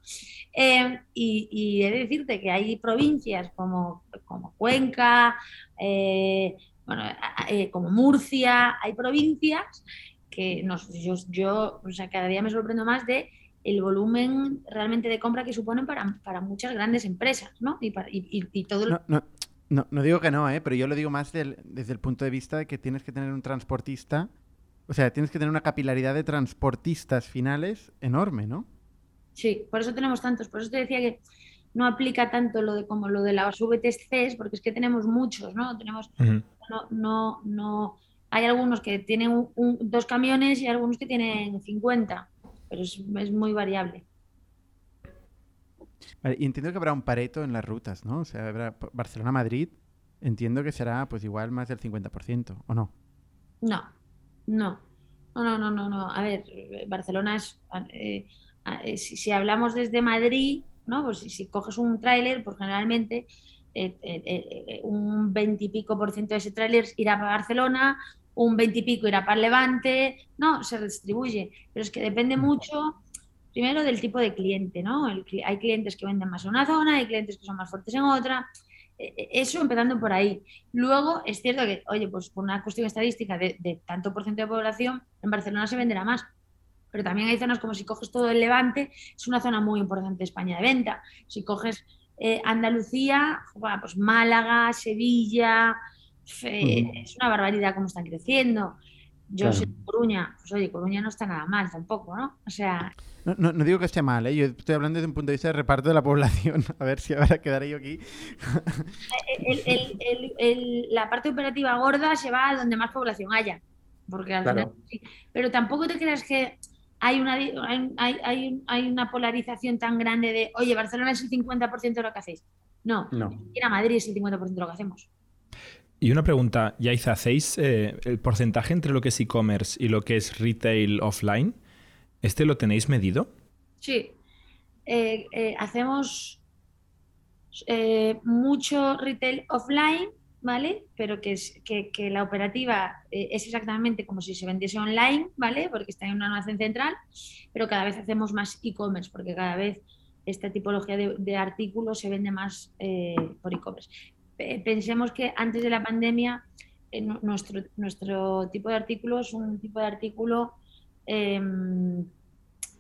Speaker 5: Em, y, he de decirte que hay provincias como, como Cuenca, eh, bueno, eh, como Murcia, hay provincias que nos, yo, yo o sea, cada día me sorprendo más de el volumen realmente de compra que suponen para, para muchas grandes empresas, ¿no? Y, y, todo
Speaker 1: no, no, no, digo que no, ¿eh? pero yo lo digo más desde el punto de vista de que tienes que tener un transportista, o sea, tienes que tener una capilaridad de transportistas finales enorme, ¿no?
Speaker 5: Sí, por eso tenemos tantos, por eso te decía que no aplica tanto lo de como lo de las VTCs, porque es que tenemos muchos, ¿no? Tenemos, no, no, no, hay algunos que tienen dos camiones y algunos que tienen 50, pero es, muy variable.
Speaker 1: y entiendo que habrá un pareto en las rutas, ¿no? O sea, habrá Barcelona-Madrid, entiendo que será pues igual más del 50%, ¿o no?
Speaker 5: No, no, no, no, no, no. A ver, Barcelona es, eh, eh, si hablamos desde Madrid, ¿no? Pues si, coges un tráiler, pues generalmente eh, eh, eh, un 20 y pico por ciento de ese tráiler irá para Barcelona, un 20 y pico irá para Levante, no, se distribuye, pero es que depende mucho primero del tipo de cliente, ¿no? hay clientes que venden más en una zona, hay clientes que son más fuertes en otra, eso empezando por ahí. Luego es cierto que, oye, pues por una cuestión estadística de, de tanto por ciento de población, en Barcelona se venderá más, pero también hay zonas como si coges todo el Levante, es una zona muy importante de España de venta. Si coges eh, Andalucía, pues Málaga, Sevilla, es una barbaridad cómo están creciendo. Yo soy de Coruña, pues oye, Coruña no está nada mal tampoco, ¿no? O sea...
Speaker 1: No, no, digo que esté mal, ¿eh? yo estoy hablando desde un punto de vista de reparto de la población, a ver si ahora quedaré yo aquí.
Speaker 5: la parte operativa gorda se va a donde más población haya, porque al final, Pero tampoco te creas que hay una, hay, hay, una polarización tan grande de, oye, Barcelona es el 50% de lo que hacéis. No, no. ir a Madrid es el 50% de lo que hacemos.
Speaker 4: Y una pregunta, Yaiza, ¿hacéis eh, el porcentaje entre lo que es e-commerce y lo que es retail offline? ¿Este lo tenéis medido?
Speaker 5: Sí. Eh, eh, hacemos mucho retail offline ¿vale? Pero que, es, que, la operativa eh, es exactamente como si se vendiese online, ¿vale? Porque está en una almacén central, pero cada vez hacemos más e-commerce, porque cada vez esta tipología de, artículos se vende más eh, por e-commerce. Pensemos que antes de la pandemia eh, nuestro, nuestro tipo de artículo es un tipo de artículo em,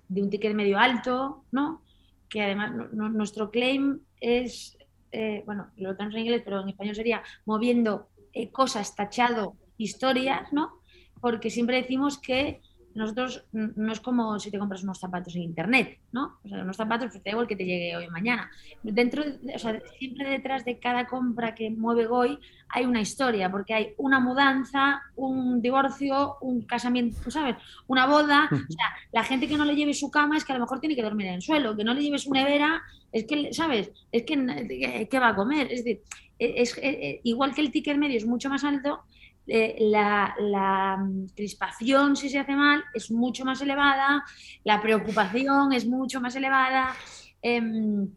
Speaker 5: de un ticket medio alto, ¿no? Que además nuestro claim es eh, bueno, lo tenemos en inglés, pero en español sería moviendo eh, cosas, tachado historias, ¿no? Porque siempre decimos que nosotros no es como si te compras unos zapatos en internet, ¿no? O sea, unos zapatos pues te da que te llegue hoy o mañana. Dentro, o sea, siempre detrás de cada compra que mueve Goy hay una historia, porque hay una mudanza, un divorcio, un casamiento, ¿sabes? Una boda. O sea, la gente que no le lleve su cama es que a lo mejor tiene que dormir en el suelo, que no le lleve su nevera, es que, ¿sabes? Es que, ¿qué va a comer? Es decir, e, es, e, e, igual que el ticket medio es mucho más alto, eh, la, mm, crispación, si se hace mal, es mucho más elevada, la preocupación es mucho más elevada. Em,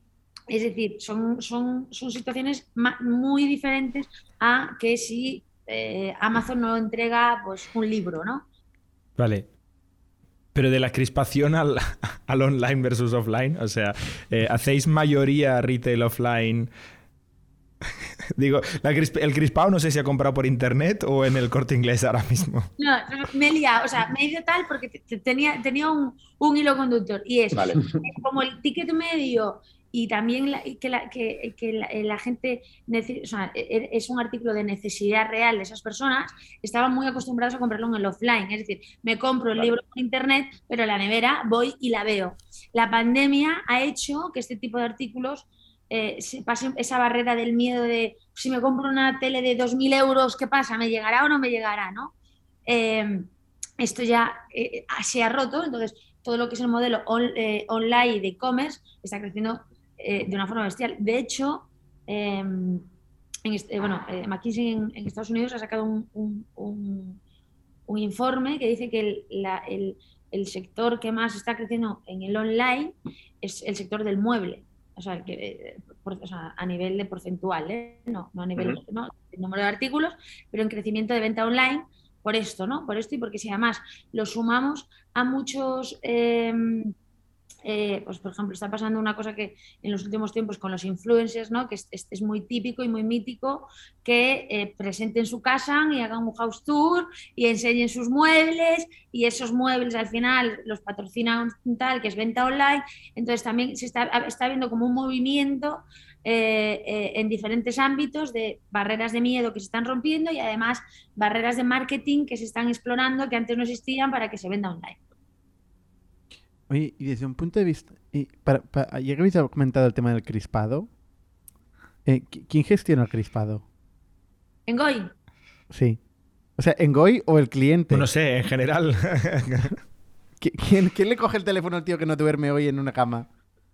Speaker 5: es decir, son, son, son situaciones muy diferentes a que si eh, Amazon no entrega pues, un libro, ¿no?
Speaker 4: Vale. Pero de la crispación al, al online versus offline, o sea, eh, ¿hacéis mayoría retail offline? Digo, el crispado no sé si ha comprado por internet o en el corte inglés ahora mismo.
Speaker 5: No, me he liado, o sea, me he ido tal porque tenía, tenía un, un hilo conductor y es como el ticket medio y también que, la, que, que la, gente, o sea, es un artículo de necesidad real de esas personas, estaban muy acostumbrados a comprarlo en el offline, es decir, me compro el libro por internet, pero la nevera voy y la veo. La pandemia ha hecho que este tipo de artículos eh, pase esa barrera del miedo de si me compro una tele de 2.000 euros, ¿qué pasa? ¿Me llegará o no me llegará? ¿no? Em, esto ya eh, se ha roto, entonces todo lo que es el modelo eh, online de e-commerce está creciendo de una forma bestial. De hecho, em, en bueno, McKinsey en, Estados Unidos ha sacado un, un informe que dice que el, el- el sector que más está creciendo en el online es el sector del mueble. O sea, que, eh, por- o sea, a nivel de porcentual, ¿eh? no, no a nivel. ¿no? de número de artículos, pero en crecimiento de venta online por esto, ¿no? Por esto y porque si además lo sumamos a muchos, em, eh, pues por ejemplo, está pasando una cosa que en los últimos tiempos con los influencers, ¿no? Que es, muy típico y muy mítico que eh, presenten su casa y hagan un house tour y enseñen sus muebles y esos muebles al final los patrocina tal que es venta online. Entonces también se está, está viendo como un movimiento eh, eh, en diferentes ámbitos de barreras de miedo que se están rompiendo y además barreras de marketing que se están explorando que antes no existían para que se venda online.
Speaker 1: Oye, y desde un punto de vista. Y para, para- ya que habéis comentado el tema del crispado, eh, ¿qui- ¿quién gestiona el crispado?
Speaker 5: En Goy,
Speaker 1: Sí. O sea, ¿en Goy o el cliente?
Speaker 4: No sé, en general.
Speaker 1: ¿Qui- ¿Quién, quién le coge el teléfono al tío que no duerme hoy en una cama?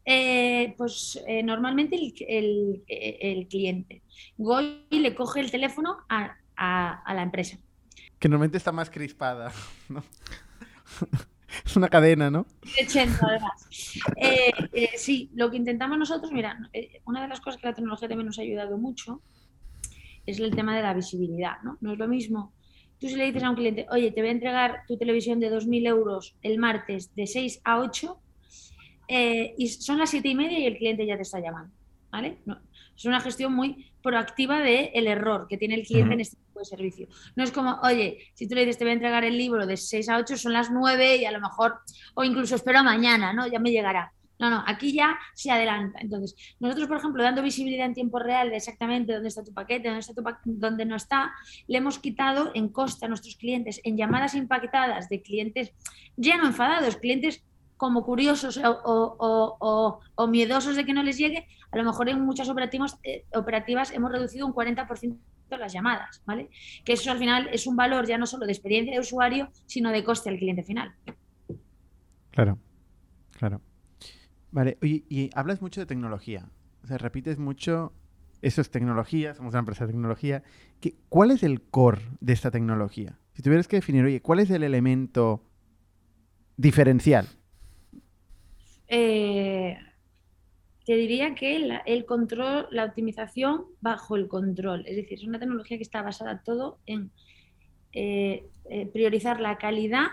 Speaker 5: Eh, pues eh, normalmente el, el- el cliente. Goy le coge el teléfono a, a- a la empresa.
Speaker 1: Que normalmente está más crispada. ¿no? Es una cadena, ¿no?
Speaker 5: 80 además. Eh, eh, sí, lo que intentamos nosotros, mira, eh, una de las cosas que la tecnología también nos ha ayudado mucho es el tema de la visibilidad, ¿no? No es lo mismo. Tú si le dices a un cliente, oye, te voy a entregar tu televisión de 2.000 euros el martes de 6 a 8 eh, y son las 7 y media y el cliente ya te está llamando, ¿vale? No, es una gestión muy proactiva del el error que tiene el cliente en este tipo de servicio. No es como, oye, si tú le dices te voy a entregar el libro de 6 a 8, son las 9 y a lo mejor, o incluso espero mañana, ¿no? Ya me llegará. No, no, aquí ya se adelanta. Entonces, nosotros, por ejemplo, dando visibilidad en tiempo real de exactamente dónde está tu paquete, dónde está tu pa- dónde no está, le hemos quitado en coste a nuestros clientes, en llamadas impactadas de clientes ya no enfadados, clientes como curiosos o, o- o- o- miedosos de que no les llegue, a lo mejor en muchas operativas, eh, operativas hemos reducido un 40% las llamadas, ¿vale? Que eso al final es un valor ya no solo de experiencia de usuario, sino de coste al cliente final.
Speaker 1: Claro, claro. Vale, oye, y hablas mucho de tecnología. O sea, repites mucho, eso es tecnología, somos una empresa de tecnología. ¿Qué- ¿Cuál es el core de esta tecnología? Si tuvieras que definir, oye, ¿cuál es el elemento diferencial?
Speaker 5: Eh, te diría que la- el control, la optimización bajo el control. Es decir, es una tecnología que está basada todo en eh, eh, priorizar la calidad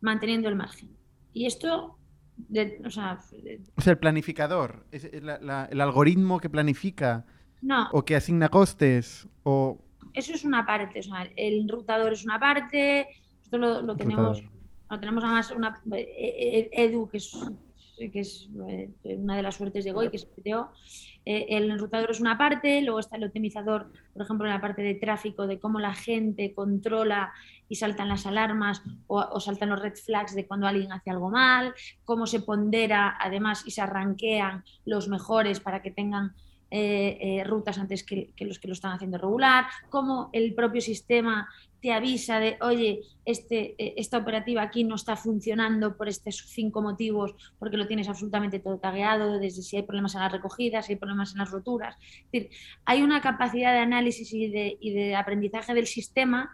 Speaker 5: manteniendo el margen. Y esto, de- o sea, de-
Speaker 1: O sea, el planificador, es la- el algoritmo que planifica
Speaker 5: no,
Speaker 1: o que asigna costes o...
Speaker 5: eso es una parte. O sea, el enrutador es una parte. Esto lo, lo tenemos, lo tenemos además una Edu, que es, que es eh, una de las suertes de Goy, que es PTO. Eh, el enrutador es una parte, luego está el optimizador, por ejemplo, en la parte de tráfico, de cómo la gente controla y saltan las alarmas o, o saltan los red flags de cuando alguien hace algo mal, cómo se pondera además y se arranquean los mejores para que tengan eh, eh, rutas antes que, los que lo están haciendo regular, cómo el propio sistema te avisa de, oye, este, eh, esta operativa aquí no está funcionando por estos cinco motivos, porque lo tienes absolutamente todo tagueado, desde si hay problemas en las recogidas, si hay problemas en las roturas. Es decir, hay una capacidad de análisis y de, aprendizaje del sistema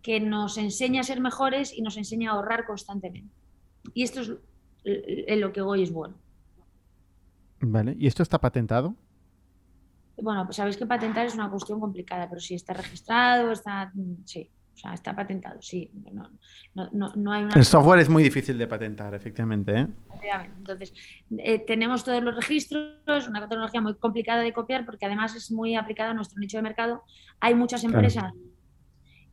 Speaker 5: que nos enseña a ser mejores y nos enseña a ahorrar constantemente. Y esto es lo que hoy es bueno.
Speaker 1: Vale, ¿y esto está patentado?
Speaker 5: Bueno, pues sabéis que patentar es una cuestión complicada, pero si está registrado, está, mm, sí, o sea, está patentado, sí. No, no, no, no hay una...
Speaker 1: El software es muy difícil de patentar, efectivamente, ¿eh?
Speaker 5: Entonces, eh, tenemos todos los registros, una tecnología muy complicada de copiar porque además es muy aplicada a nuestro nicho de mercado. Hay muchas
Speaker 1: Claro.
Speaker 5: empresas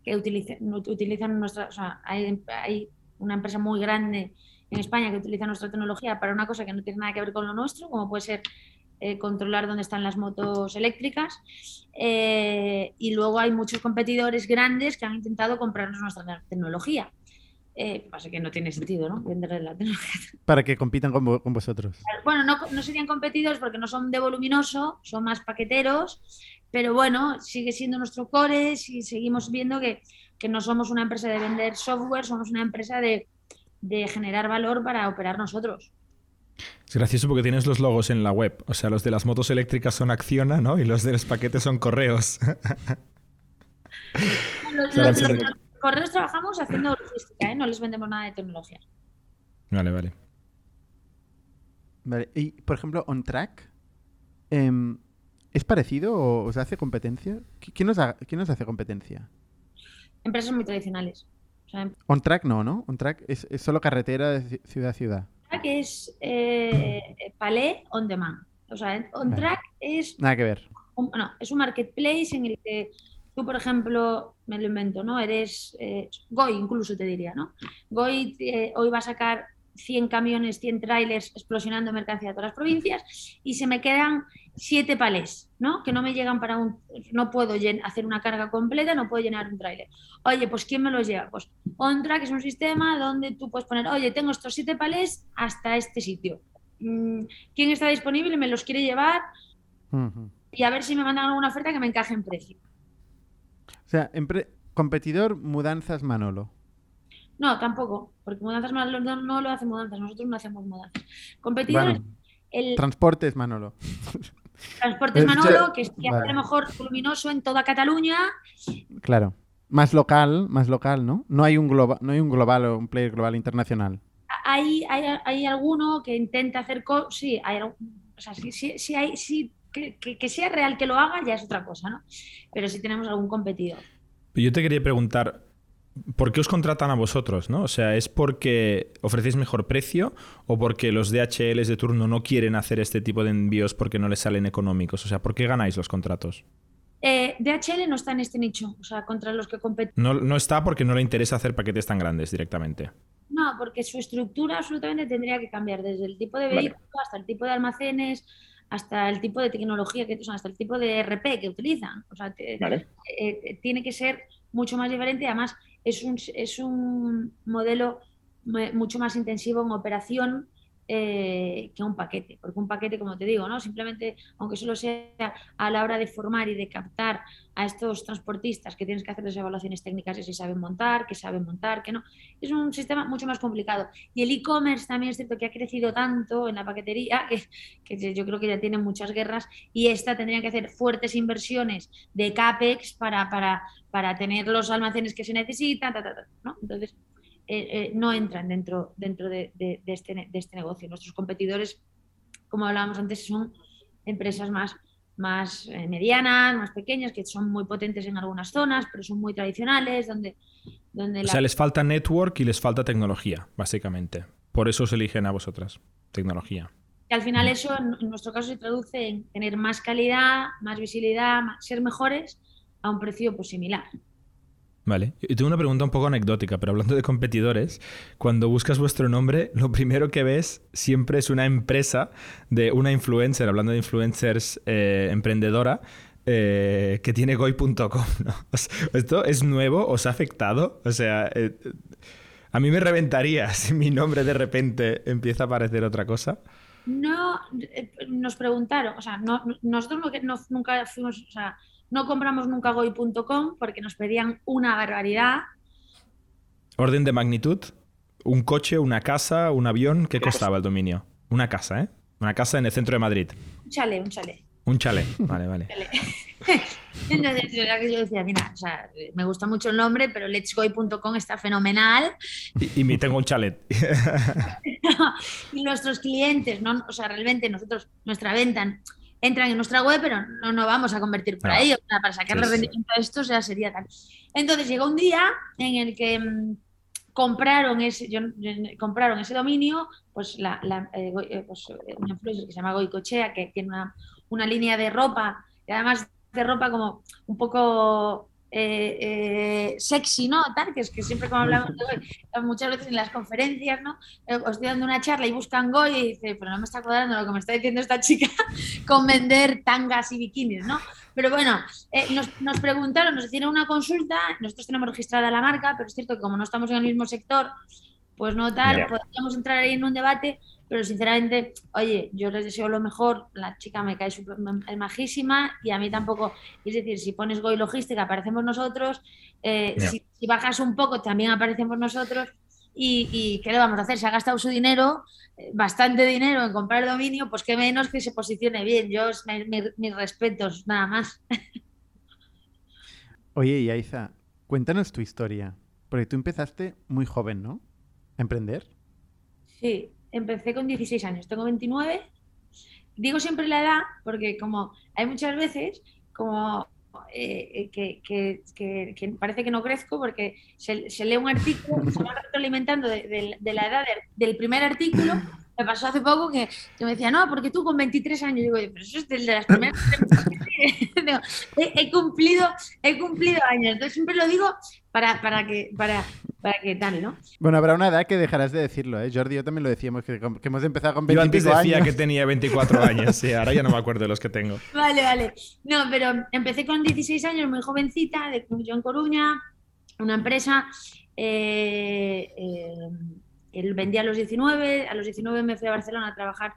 Speaker 5: que utilizan, utilizan nuestra, o sea, hay, hay una empresa muy grande en España que utiliza nuestra tecnología para una cosa que no tiene nada que ver con lo nuestro, como puede ser eh, controlar dónde están las motos eléctricas. Eh, y luego hay muchos competidores grandes que han intentado comprarnos nuestra tecnología. Eh, pasa que no tiene sentido, ¿no? Venderle la tecnología
Speaker 1: Para que compitan con, vo- con vosotros.
Speaker 5: bueno, no, no serían competidores porque no son de voluminoso, son más paqueteros, pero bueno, sigue siendo nuestro core y seguimos viendo que, que no somos una empresa de vender software, somos una empresa de, de generar valor para operar nosotros.
Speaker 4: Es gracioso porque tienes los logos en la web. O sea, los de las motos eléctricas son Acciona, ¿no? Y los de los paquetes son correos.
Speaker 5: Los, los- los- correos trabajamos haciendo logística, ¿eh? no les vendemos nada de tecnología.
Speaker 4: Vale, vale.
Speaker 1: Vale. Y, por ejemplo, OnTrack, em, ¿es parecido o os hace competencia? ¿Qui- ¿Quién nos, ha- quién nos hace competencia?
Speaker 5: Empresas muy tradicionales. O sea,
Speaker 1: OnTrack no, ¿no? OnTrack es, es solo carretera de ci- ciudad a ciudad.
Speaker 5: OnTrack es eh, Palais on demand. O sea, OnTrack es
Speaker 1: Nada que ver.
Speaker 5: un, no, es un marketplace en el que tú, por ejemplo, me lo invento, ¿no? Eres eh, Goy, incluso te diría, ¿no? Goy eh, hoy va a sacar 100 camiones, 100 trailers explosionando mercancía de todas las provincias y se me quedan 7 palés, ¿no? Que no me llegan para un... No puedo hacer una carga completa, no puedo llenar un trailer. Oye, pues ¿quién me los lleva? Pues OnTrack es un sistema donde tú puedes poner, oye, tengo estos 7 palés hasta este sitio. Mm, ¿Quién está disponible? ¿Me los quiere llevar? Y a ver si me mandan alguna oferta que me encaje en precio.
Speaker 1: O sea, competidor Mudanzas Manolo.
Speaker 5: No, tampoco, porque mudanzas Manolo no, no lo hace mudanzas, nosotros no hacemos mudanzas. Competidores,
Speaker 1: Bueno,
Speaker 5: el
Speaker 1: transportes Manolo.
Speaker 5: Transportes
Speaker 1: Eh,
Speaker 5: Manolo, que es
Speaker 1: vale.
Speaker 5: a lo mejor luminoso en toda Cataluña,
Speaker 1: Claro. Más local, más local, ¿no? No hay un global, no hay un global o un player global internacional.
Speaker 5: hay, hay, hay alguno que intenta hacer cosas, sí, hay, algún- o sea, sí, sí, sí hay, sí, que, que- que sea real que lo haga ya es otra cosa, ¿no? Pero sí tenemos algún competidor.
Speaker 4: Yo te quería preguntar, ¿por qué os contratan a vosotros? ¿no? O sea, ¿es porque ofrecéis mejor precio o porque los DHLs de turno no quieren hacer este tipo de envíos porque no les salen económicos? O sea, ¿por qué ganáis los contratos?
Speaker 5: Eh, DHL no está en este nicho, o sea, contra los que competen.
Speaker 4: No, no está porque no le interesa hacer paquetes tan grandes directamente.
Speaker 5: No, porque su estructura absolutamente tendría que cambiar, desde el tipo de
Speaker 4: Vale.
Speaker 5: vehículo hasta el tipo de almacenes, hasta el tipo de tecnología, que, o sea, hasta el tipo de RP que utilizan. O sea, eh, eh, tiene que ser mucho más diferente. Además, es un, es un modelo mu- mucho más intensivo en operación eh, que un paquete. Porque un paquete, como te digo, ¿no? simplemente, aunque solo sea a la hora de formar y de captar a estos transportistas que tienes que hacerles evaluaciones técnicas de si saben montar, que saben montar, que no. Es un sistema mucho más complicado. Y el e-commerce también es cierto que ha crecido tanto en la paquetería que, que yo creo que ya tiene muchas guerras y esta tendría que hacer fuertes inversiones de CAPEX para, para, para tener los almacenes que se necesitan, ta, ta, ta, ¿no? Entonces, eh, eh, no entran dentro, dentro de, de- de este, de este negocio. Nuestros competidores, como hablábamos antes, son empresas más, más eh, medianas, más pequeñas, que son muy potentes en algunas zonas, pero son muy tradicionales, donde, donde
Speaker 4: O
Speaker 5: la
Speaker 4: sea, les falta network y les falta tecnología, básicamente. Por eso os eligen a vosotras. Tecnología.
Speaker 5: Y al final eso en, nuestro caso se traduce en tener más calidad, más visibilidad, ser mejores a un precio pues similar.
Speaker 4: Vale. Y tengo una pregunta un poco anecdótica, pero hablando de competidores, cuando buscas vuestro nombre, lo primero que ves siempre es una empresa de una influencer, hablando de influencers eh, emprendedora, eh, que tiene goi.com. ¿no? ¿Esto es nuevo? ¿Os ha afectado? O sea, eh, a mí me reventaría si mi nombre de repente empieza a aparecer otra cosa.
Speaker 5: No, nos preguntaron, o sea, no, no- nosotros no, no- nunca fuimos, no compramos nunca goi.com porque nos pedían una barbaridad.
Speaker 4: Orden de magnitud. Un coche, una casa, un avión. ¿Qué costaba el dominio? Una casa, ¿eh? Una casa en el centro de Madrid.
Speaker 5: Un chalet, un chalet.
Speaker 4: Un chalet. Vale, vale.
Speaker 5: Entonces, era que yo decía, mira, o sea, me gusta mucho el nombre, pero letsgoi.com está fenomenal.
Speaker 4: Y, y me tengo un chalet.
Speaker 5: y nuestros clientes, ¿no? o sea, realmente nosotros, nuestra venta, entran en nuestra web, pero no nos vamos a convertir por
Speaker 4: No.
Speaker 5: ahí. O sea, para sacarle
Speaker 4: Sí, sí.
Speaker 5: rendimiento a esto, sea, sería tal. Entonces llegó un día en el que mm, compraron ese, yo- yo- compraron ese dominio, pues, la, la, eh, eh, pues, eh, una influencer que se llama Goicochea, que tiene una, una línea de ropa, y además de ropa como un poco eh, eh, sexy, ¿no? Tal, que es que siempre como hablamos de muchas veces en las conferencias, ¿no? Eh, os estoy dando una charla y buscan Goy y dice, pero no me está cuadrando lo que me está diciendo esta chica con vender tangas y bikinis, ¿no? Pero bueno, nos, nos preguntaron, nos hicieron una consulta, nosotros tenemos registrada la marca, pero es cierto que como no estamos en el mismo sector, pues no tal,
Speaker 2: Ya.
Speaker 5: podríamos entrar ahí en un debate, pero sinceramente, oye, yo les deseo lo mejor, la chica me cae súper es majísima y a mí tampoco, es decir, si pones Goy Logística aparecemos nosotros, eh, si, si bajas un poco también aparecemos nosotros y, y ¿qué le vamos a hacer? Se ha gastado su dinero, eh, bastante dinero en comprar dominio, pues qué menos que se posicione bien. Yo, mi- mi- mis respetos, nada más.
Speaker 1: Oye, Yaiza, cuéntanos tu historia. Porque tú empezaste muy joven, ¿no? ¿A emprender?
Speaker 5: Sí, empecé con 16 años, tengo 29. Digo siempre la edad porque como hay muchas veces como eh, que, que, que, parece que no crezco porque se, se lee un artículo, se va retroalimentando de, de, de la edad del primer artículo me pasó hace poco que, que, me decía, no, porque tú con 23 años, digo, pero eso es de las primeras. digo, he, he, cumplido, he cumplido años. Entonces siempre lo digo para, para, que, para, para que tal, ¿no?
Speaker 1: Bueno, habrá una edad que dejarás de decirlo, ¿eh? Jordi, yo también lo decíamos, que, que hemos empezado con 25
Speaker 4: años. Yo antes decía
Speaker 1: años.
Speaker 4: que tenía 24 años, sí, ahora ya no me acuerdo de los que tengo.
Speaker 5: Vale, vale. No, pero empecé con 16 años, muy jovencita, de yo en Coruña, una empresa. Eh, eh, él vendía a los 19, a los 19 me fui a Barcelona a trabajar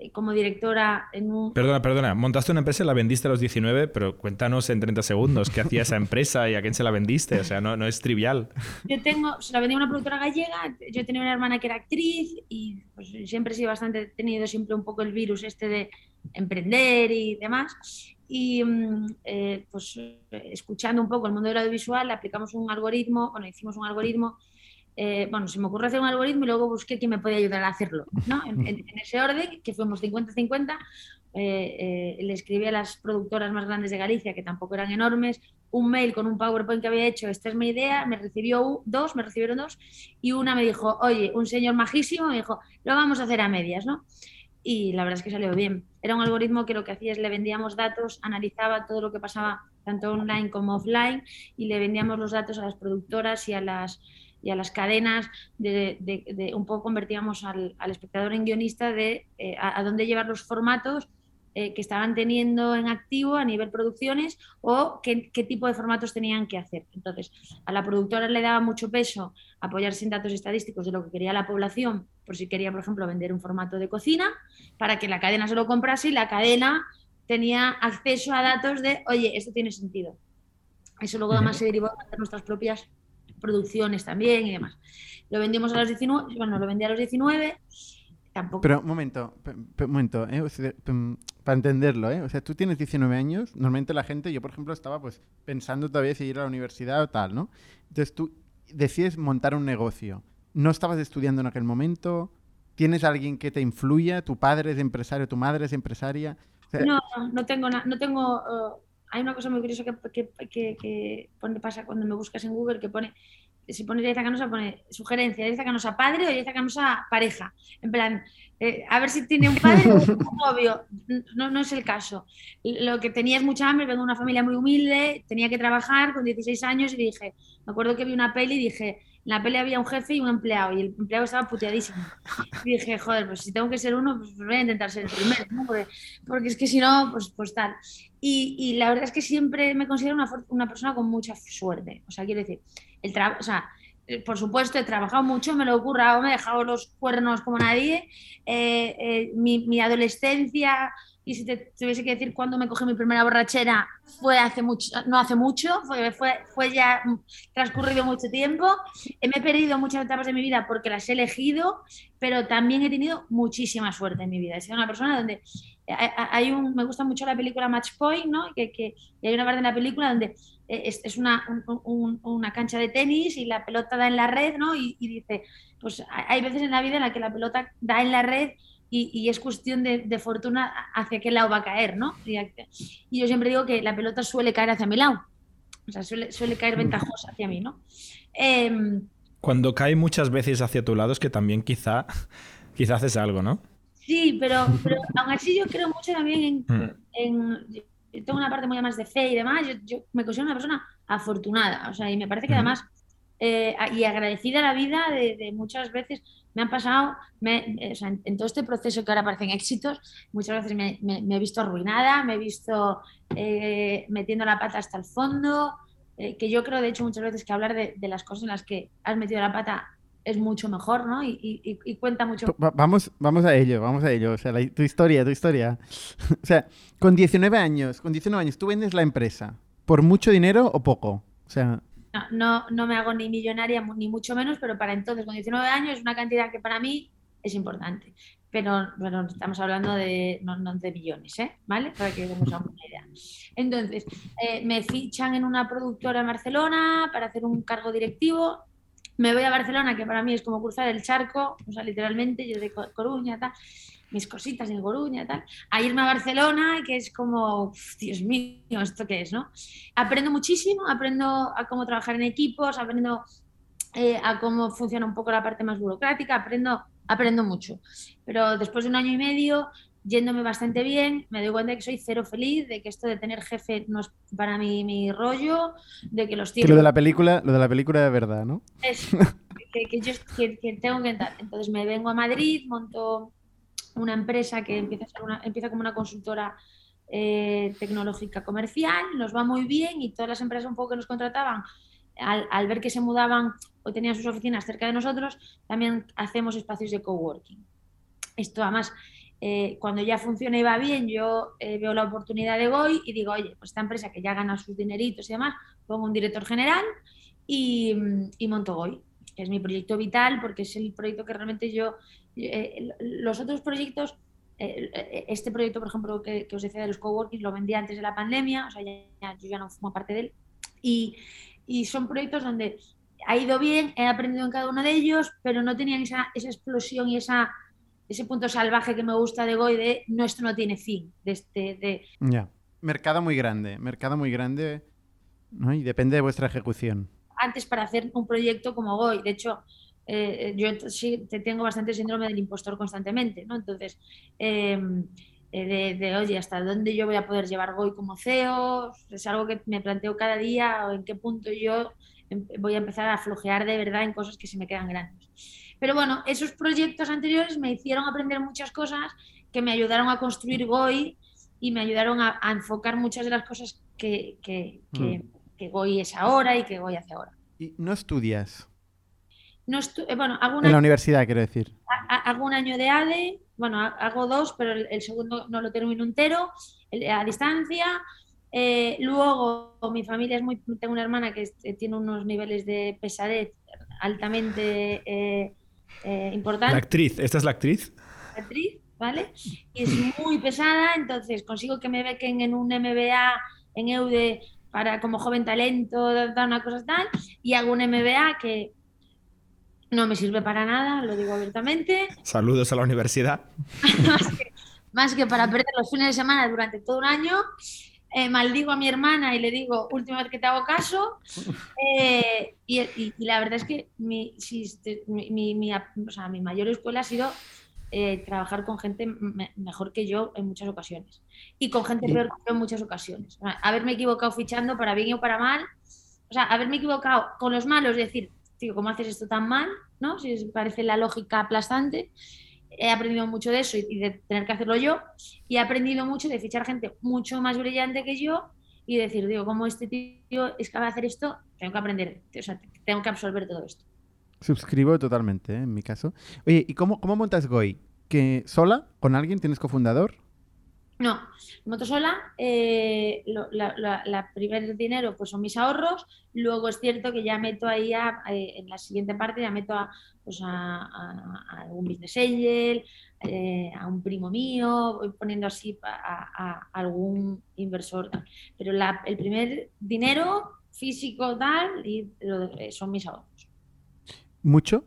Speaker 5: eh, como directora en un...
Speaker 4: Perdona, perdona, montaste una empresa y la vendiste a los 19, pero cuéntanos en 30 segundos qué hacía esa empresa y a quién se la vendiste, o sea, no, no es trivial.
Speaker 5: Yo tengo, se la vendí a una productora gallega, yo tenía una hermana que era actriz y pues, siempre he sido bastante, he tenido siempre un poco el virus este de emprender y demás. Y eh, pues escuchando un poco el mundo del audiovisual, aplicamos un algoritmo, bueno, hicimos un algoritmo eh, bueno, se me ocurrió hacer un algoritmo y luego busqué quién me podía ayudar a hacerlo, ¿no? En, ese orden, que fuimos 50-50, eh, eh, le escribí a las productoras más grandes de Galicia, que tampoco eran enormes, un mail con un PowerPoint que había hecho, esta es mi idea, me recibió dos, me recibieron dos, y una me dijo, oye, un señor majísimo, me dijo, lo vamos a hacer a medias, ¿no? Y la verdad es que salió bien. Era un algoritmo que lo que hacía es le vendíamos datos, analizaba todo lo que pasaba tanto online como offline, y le vendíamos los datos a las productoras y a las y a las cadenas, de, un poco convertíamos al, espectador en guionista de eh, a, a, dónde llevar los formatos eh, que estaban teniendo en activo a nivel producciones o qué, qué, tipo de formatos tenían que hacer. Entonces, a la productora le daba mucho peso apoyarse en datos estadísticos de lo que quería la población, por si quería, por ejemplo, vender un formato de cocina, para que la cadena se lo comprase y la cadena tenía acceso a datos de, oye, esto tiene sentido. Eso luego además se derivó a nuestras propias producciones también y demás. Lo vendimos a los 19, bueno, lo vendí a los 19, tampoco.
Speaker 1: Pero un momento, un momento, ¿eh? o sea, para entenderlo, ¿eh? O sea, tú tienes 19 años, normalmente la gente, yo por ejemplo estaba pues pensando todavía si ir a la universidad o tal, ¿no? Entonces tú decides montar un negocio. No estabas estudiando en aquel momento, tienes alguien que te influya, tu padre es empresario, tu madre es empresaria.
Speaker 5: O sea, no, no tengo nada, no tengo uh hay una cosa muy curiosa que, que, que, pone, pasa cuando me buscas en Google que pone, si pones Yaiza Canosa, pone sugerencia, Yaiza Canosa padre o Yaiza Canosa pareja. En plan, eh, a ver si tiene un padre o un novio. No, no es el caso. Lo que tenía es mucha hambre, vengo de una familia muy humilde, tenía que trabajar con 16 años y dije, me acuerdo que vi una peli y dije, la peli había un jefe y un empleado y el empleado estaba puteadísimo. Y dije, joder, pues si tengo que ser uno, pues voy a intentar ser el primero, ¿no? porque, porque, es que si no, pues, pues tal. Y, y, la verdad es que siempre me considero una, una persona con mucha suerte. O sea, quiero decir, el trabajo, o sea, por supuesto, he trabajado mucho, me lo he currado, me he dejado los cuernos como nadie. Eh, eh, mi, mi, adolescencia, y si te tuviese que decir cuándo me cogí mi primera borrachera, fue hace mucho, no hace mucho, fue, fue, fue ya transcurrido mucho tiempo. Eh, me he perdido muchas etapas de mi vida porque las he elegido, pero también he tenido muchísima suerte en mi vida. He sido una persona donde hay un, me gusta mucho la película Match Point, ¿no? Que, que y hay una parte en la película donde es, es una, un, un, una, cancha de tenis y la pelota da en la red, ¿no? Y, y, dice, pues hay veces en la vida en la que la pelota da en la red y, y es cuestión de, de, fortuna hacia qué lado va a caer, ¿no? Y, y, yo siempre digo que la pelota suele caer hacia mi lado, o sea, suele, suele caer ventajosa hacia mí, ¿no? Eh,
Speaker 4: Cuando cae muchas veces hacia tu lado es que también quizá, quizá haces algo, ¿no?
Speaker 5: Sí, pero, pero aún así yo creo mucho también en, mm. en tengo una parte muy más de fe y demás, yo, yo, me considero una persona afortunada, o sea, y me parece que además, eh, y agradecida a la vida de, de, muchas veces, me han pasado, me, o sea, en, en, todo este proceso que ahora parecen éxitos, muchas veces me, me, me he visto arruinada, me he visto eh, metiendo la pata hasta el fondo, eh, que yo creo, de hecho, muchas veces que hablar de, de las cosas en las que has metido la pata es mucho mejor, ¿no? Y, y, y, cuenta mucho.
Speaker 1: Vamos, vamos a ello, vamos a ello. O sea, la, tu historia, tu historia. o sea, con 19 años, con 19 años, tú vendes la empresa. ¿Por mucho dinero o poco? O sea...
Speaker 5: No, no, no me hago ni millonaria, ni mucho menos, pero para entonces, con 19 años, es una cantidad que para mí es importante. Pero, bueno, estamos hablando de, no, de millones, ¿eh? ¿vale? Para que demos una idea. Entonces, eh, me fichan en una productora en Barcelona para hacer un cargo directivo. Me voy a Barcelona, que para mí es como cruzar el charco, o sea, literalmente, yo de Coruña, tal mis cositas en Coruña, tal, a irme a Barcelona, que es como, Dios mío, ¿esto qué es? ¿no? Aprendo muchísimo, aprendo a cómo trabajar en equipos, aprendo eh, a cómo funciona un poco la parte más burocrática, aprendo, aprendo mucho. Pero después de un año y medio, yéndome bastante bien, me doy cuenta de que soy cero feliz, de que esto de tener jefe no es para mí mi rollo, de que los
Speaker 1: tiempos... lo de la película, lo de la película es verdad, ¿no?
Speaker 5: Es, que, yo que tengo que entrar. Entonces me vengo a Madrid, monto una empresa que empieza, empieza como una consultora eh, tecnológica comercial, nos va muy bien y todas las empresas un poco que nos contrataban, al, ver que se mudaban o tenían sus oficinas cerca de nosotros, también hacemos espacios de coworking. Esto además, eh, cuando ya funciona y va bien, yo eh, veo la oportunidad de Goy y digo, oye, pues esta empresa que ya gana sus dineritos y demás, pongo un director general y, y monto Goy. Es mi proyecto vital porque es el proyecto que realmente yo eh, los otros proyectos, eh, este proyecto, por ejemplo, que, os decía de los coworking, lo vendí antes de la pandemia, o sea, yo ya no formo parte de él. Y, y, son proyectos donde ha ido bien, he aprendido en cada uno de ellos, pero no tenían esa, esa explosión y esa, ese punto salvaje que me gusta de Goy de no, esto no tiene fin. De este.
Speaker 1: Ya, mercado muy grande, mercado muy grande, ¿no? Y depende de vuestra ejecución.
Speaker 5: Antes para hacer un proyecto como Goy, de hecho, eh, yo sí te tengo bastante síndrome del impostor constantemente, ¿no? Entonces, em, eh, de, oye, ¿hasta dónde yo voy a poder llevar Goy como CEO? Es algo que me planteo cada día o en qué punto yo em, voy a empezar a flojear de verdad en cosas que se me quedan grandes. Pero bueno, esos proyectos anteriores me hicieron aprender muchas cosas que me ayudaron a construir Goy y me ayudaron a, enfocar muchas de las cosas que, mm. Que Goy es ahora y que Goy hace ahora.
Speaker 1: ¿Y no estudias?
Speaker 5: Eh, bueno, hago
Speaker 1: en la universidad, quiero decir.
Speaker 5: Hago un año de ADE, bueno, hago dos, pero el, segundo no lo termino entero, a distancia. Eh, luego, mi familia es muy. Tengo una hermana que eh, tiene unos niveles de pesadez altamente importantes.
Speaker 4: La actriz, ¿esta es la actriz?
Speaker 5: La actriz, ¿vale? Y es muy pesada, entonces consigo que me bequen en un MBA en EUDE para como joven talento, dar una cosa tal, y hago un MBA que no me sirve para nada, lo digo abiertamente.
Speaker 4: Saludos a la universidad.
Speaker 5: más, que, para perder los fines de semana durante todo un año. Eh, maldigo a mi hermana y le digo, última vez que te hago caso. Eh, y, la verdad es que mi, mi, mi, o sea, mi mayor escuela ha sido eh, trabajar con gente mejor que yo en muchas ocasiones y con gente peor que yo en muchas ocasiones. haberme equivocado fichando para bien o para mal, o sea, haberme equivocado con los malos, es decir, ¿cómo haces esto tan mal? ¿no? Si parece la lógica aplastante. He aprendido mucho de eso y, de tener que hacerlo yo. Y he aprendido mucho de fichar gente mucho más brillante que yo y decir, digo, como este tío es capaz de hacer esto, tengo que aprender, o sea, tengo que absorber todo esto.
Speaker 1: Suscribo totalmente, ¿eh? en mi caso. Oye, ¿y cómo, cómo montas Goy? ¿Que sola? ¿Con alguien? ¿Tienes cofundador?
Speaker 5: No, Motosola, eh, la, primer dinero pues son mis ahorros, luego es cierto que ya meto ahí eh, en la siguiente parte, ya meto a, pues a, un business angel, eh, a un primo mío, voy poniendo así a, algún inversor, pero el primer dinero físico tal y son mis ahorros.
Speaker 1: ¿Mucho?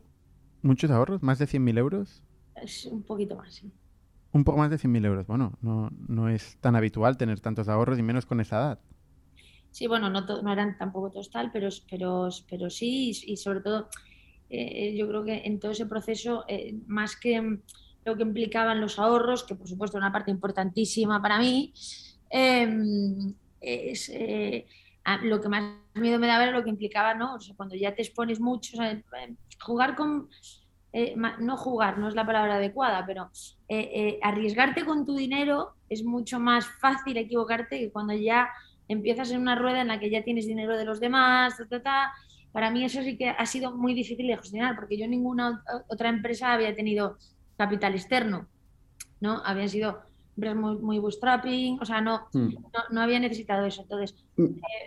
Speaker 1: ¿Muchos ahorros? ¿Más de 100.000 euros?
Speaker 5: Es un poquito más, sí.
Speaker 1: Un poco más de 100.000 euros. Bueno, no, no es tan habitual tener tantos ahorros y menos con esa edad.
Speaker 5: Sí, bueno, no, no eran tampoco todos tal, pero, pero, pero sí, y, sobre todo eh, yo creo que en todo ese proceso, eh, más que lo que implicaban los ahorros, que por supuesto una parte importantísima para mí, em, es eh, lo que más miedo me daba era lo que implicaba, ¿no? O sea, cuando ya te expones mucho, jugar con eh, no jugar, no es la palabra adecuada, pero eh, eh, arriesgarte con tu dinero es mucho más fácil equivocarte que cuando ya empiezas en una rueda en la que ya tienes dinero de los demás, para mí eso sí que ha sido muy difícil de gestionar, porque yo ninguna otra empresa había tenido capital externo, ¿no? Habían sido muy, muy bootstrapping, o sea, no,
Speaker 1: Mm.
Speaker 5: no, no había necesitado eso. Entonces,
Speaker 1: Mm.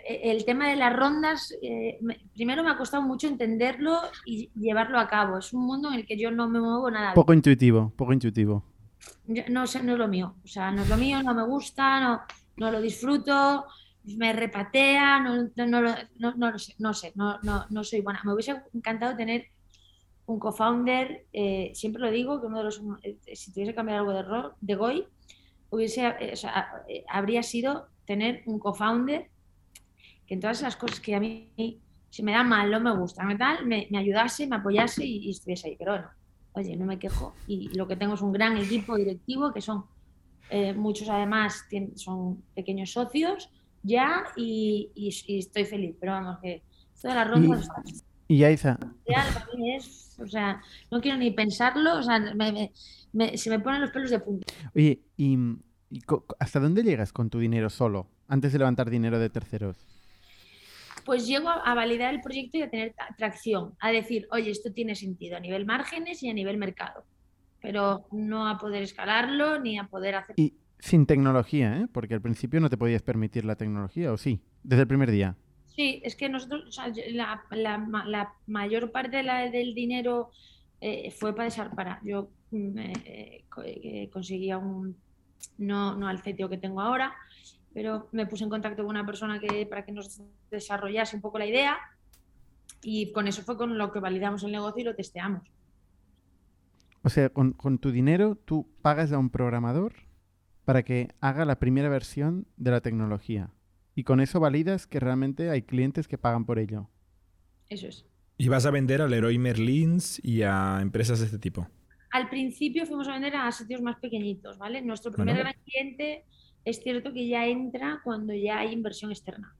Speaker 5: eh, el tema de las rondas, eh, me- primero me ha costado mucho entenderlo y llevarlo a cabo. Es un mundo en el que yo no me muevo nada.
Speaker 1: Poco intuitivo, poco intuitivo.
Speaker 5: Yo- no, sé, no es lo mío. O sea, no es lo mío, no me gusta, no, no lo disfruto, me repatea, no, no, no, lo- no- sé, no sé, no, no, no soy buena. Me hubiese encantado tener un co-founder, eh, siempre lo digo, que uno de los, eh, si tuviese que cambiar algo de rol, de Goy, hubiese, eh, o sea, eh, habría sido tener un co-founder que en todas las cosas que a mí si me da mal, no me gusta, me, tal, me, me ayudase, me apoyase y, y estuviese ahí. Pero bueno, oye, no me quejo y lo que tengo es un gran equipo directivo que son eh, muchos además tien- son pequeños socios ya y, y- y estoy feliz. Pero vamos, que esto de las rondas
Speaker 1: Y
Speaker 5: es, o sea, no quiero ni pensarlo, o sea, me- me- me- se me ponen los pelos de punta.
Speaker 1: oye, ¿y, hasta dónde llegas con tu dinero solo, antes de levantar dinero de terceros?
Speaker 5: Pues llego a, validar el proyecto y a tener tra- tracción, a decir, oye, esto tiene sentido a nivel márgenes y a nivel mercado, pero no a poder escalarlo ni a poder hacer
Speaker 1: Y sin tecnología, ¿eh? Porque al principio no te podías permitir la tecnología, ¿o sí? Desde el primer día.
Speaker 5: Sí, es que nosotros, o sea, la, la ma- la mayor parte de la- del dinero eh, fue para desarparar. Yo eh, co- eh, conseguía un, no, no al CTO que tengo ahora, pero me puse en contacto con una persona que, para que nos desarrollase un poco la idea y con eso fue con lo que validamos el negocio y lo testeamos.
Speaker 1: O sea, con, con tu dinero tú pagas a un programador para que haga la primera versión de la tecnología. Y con eso validas que realmente hay clientes que pagan por ello.
Speaker 5: Eso es.
Speaker 4: Y vas a vender al Leroy Merlins y a empresas de este tipo.
Speaker 5: Al principio fuimos a vender a sitios más pequeñitos, ¿vale? Nuestro primer
Speaker 4: Bueno.
Speaker 5: gran cliente es cierto que ya entra cuando ya hay inversión externa.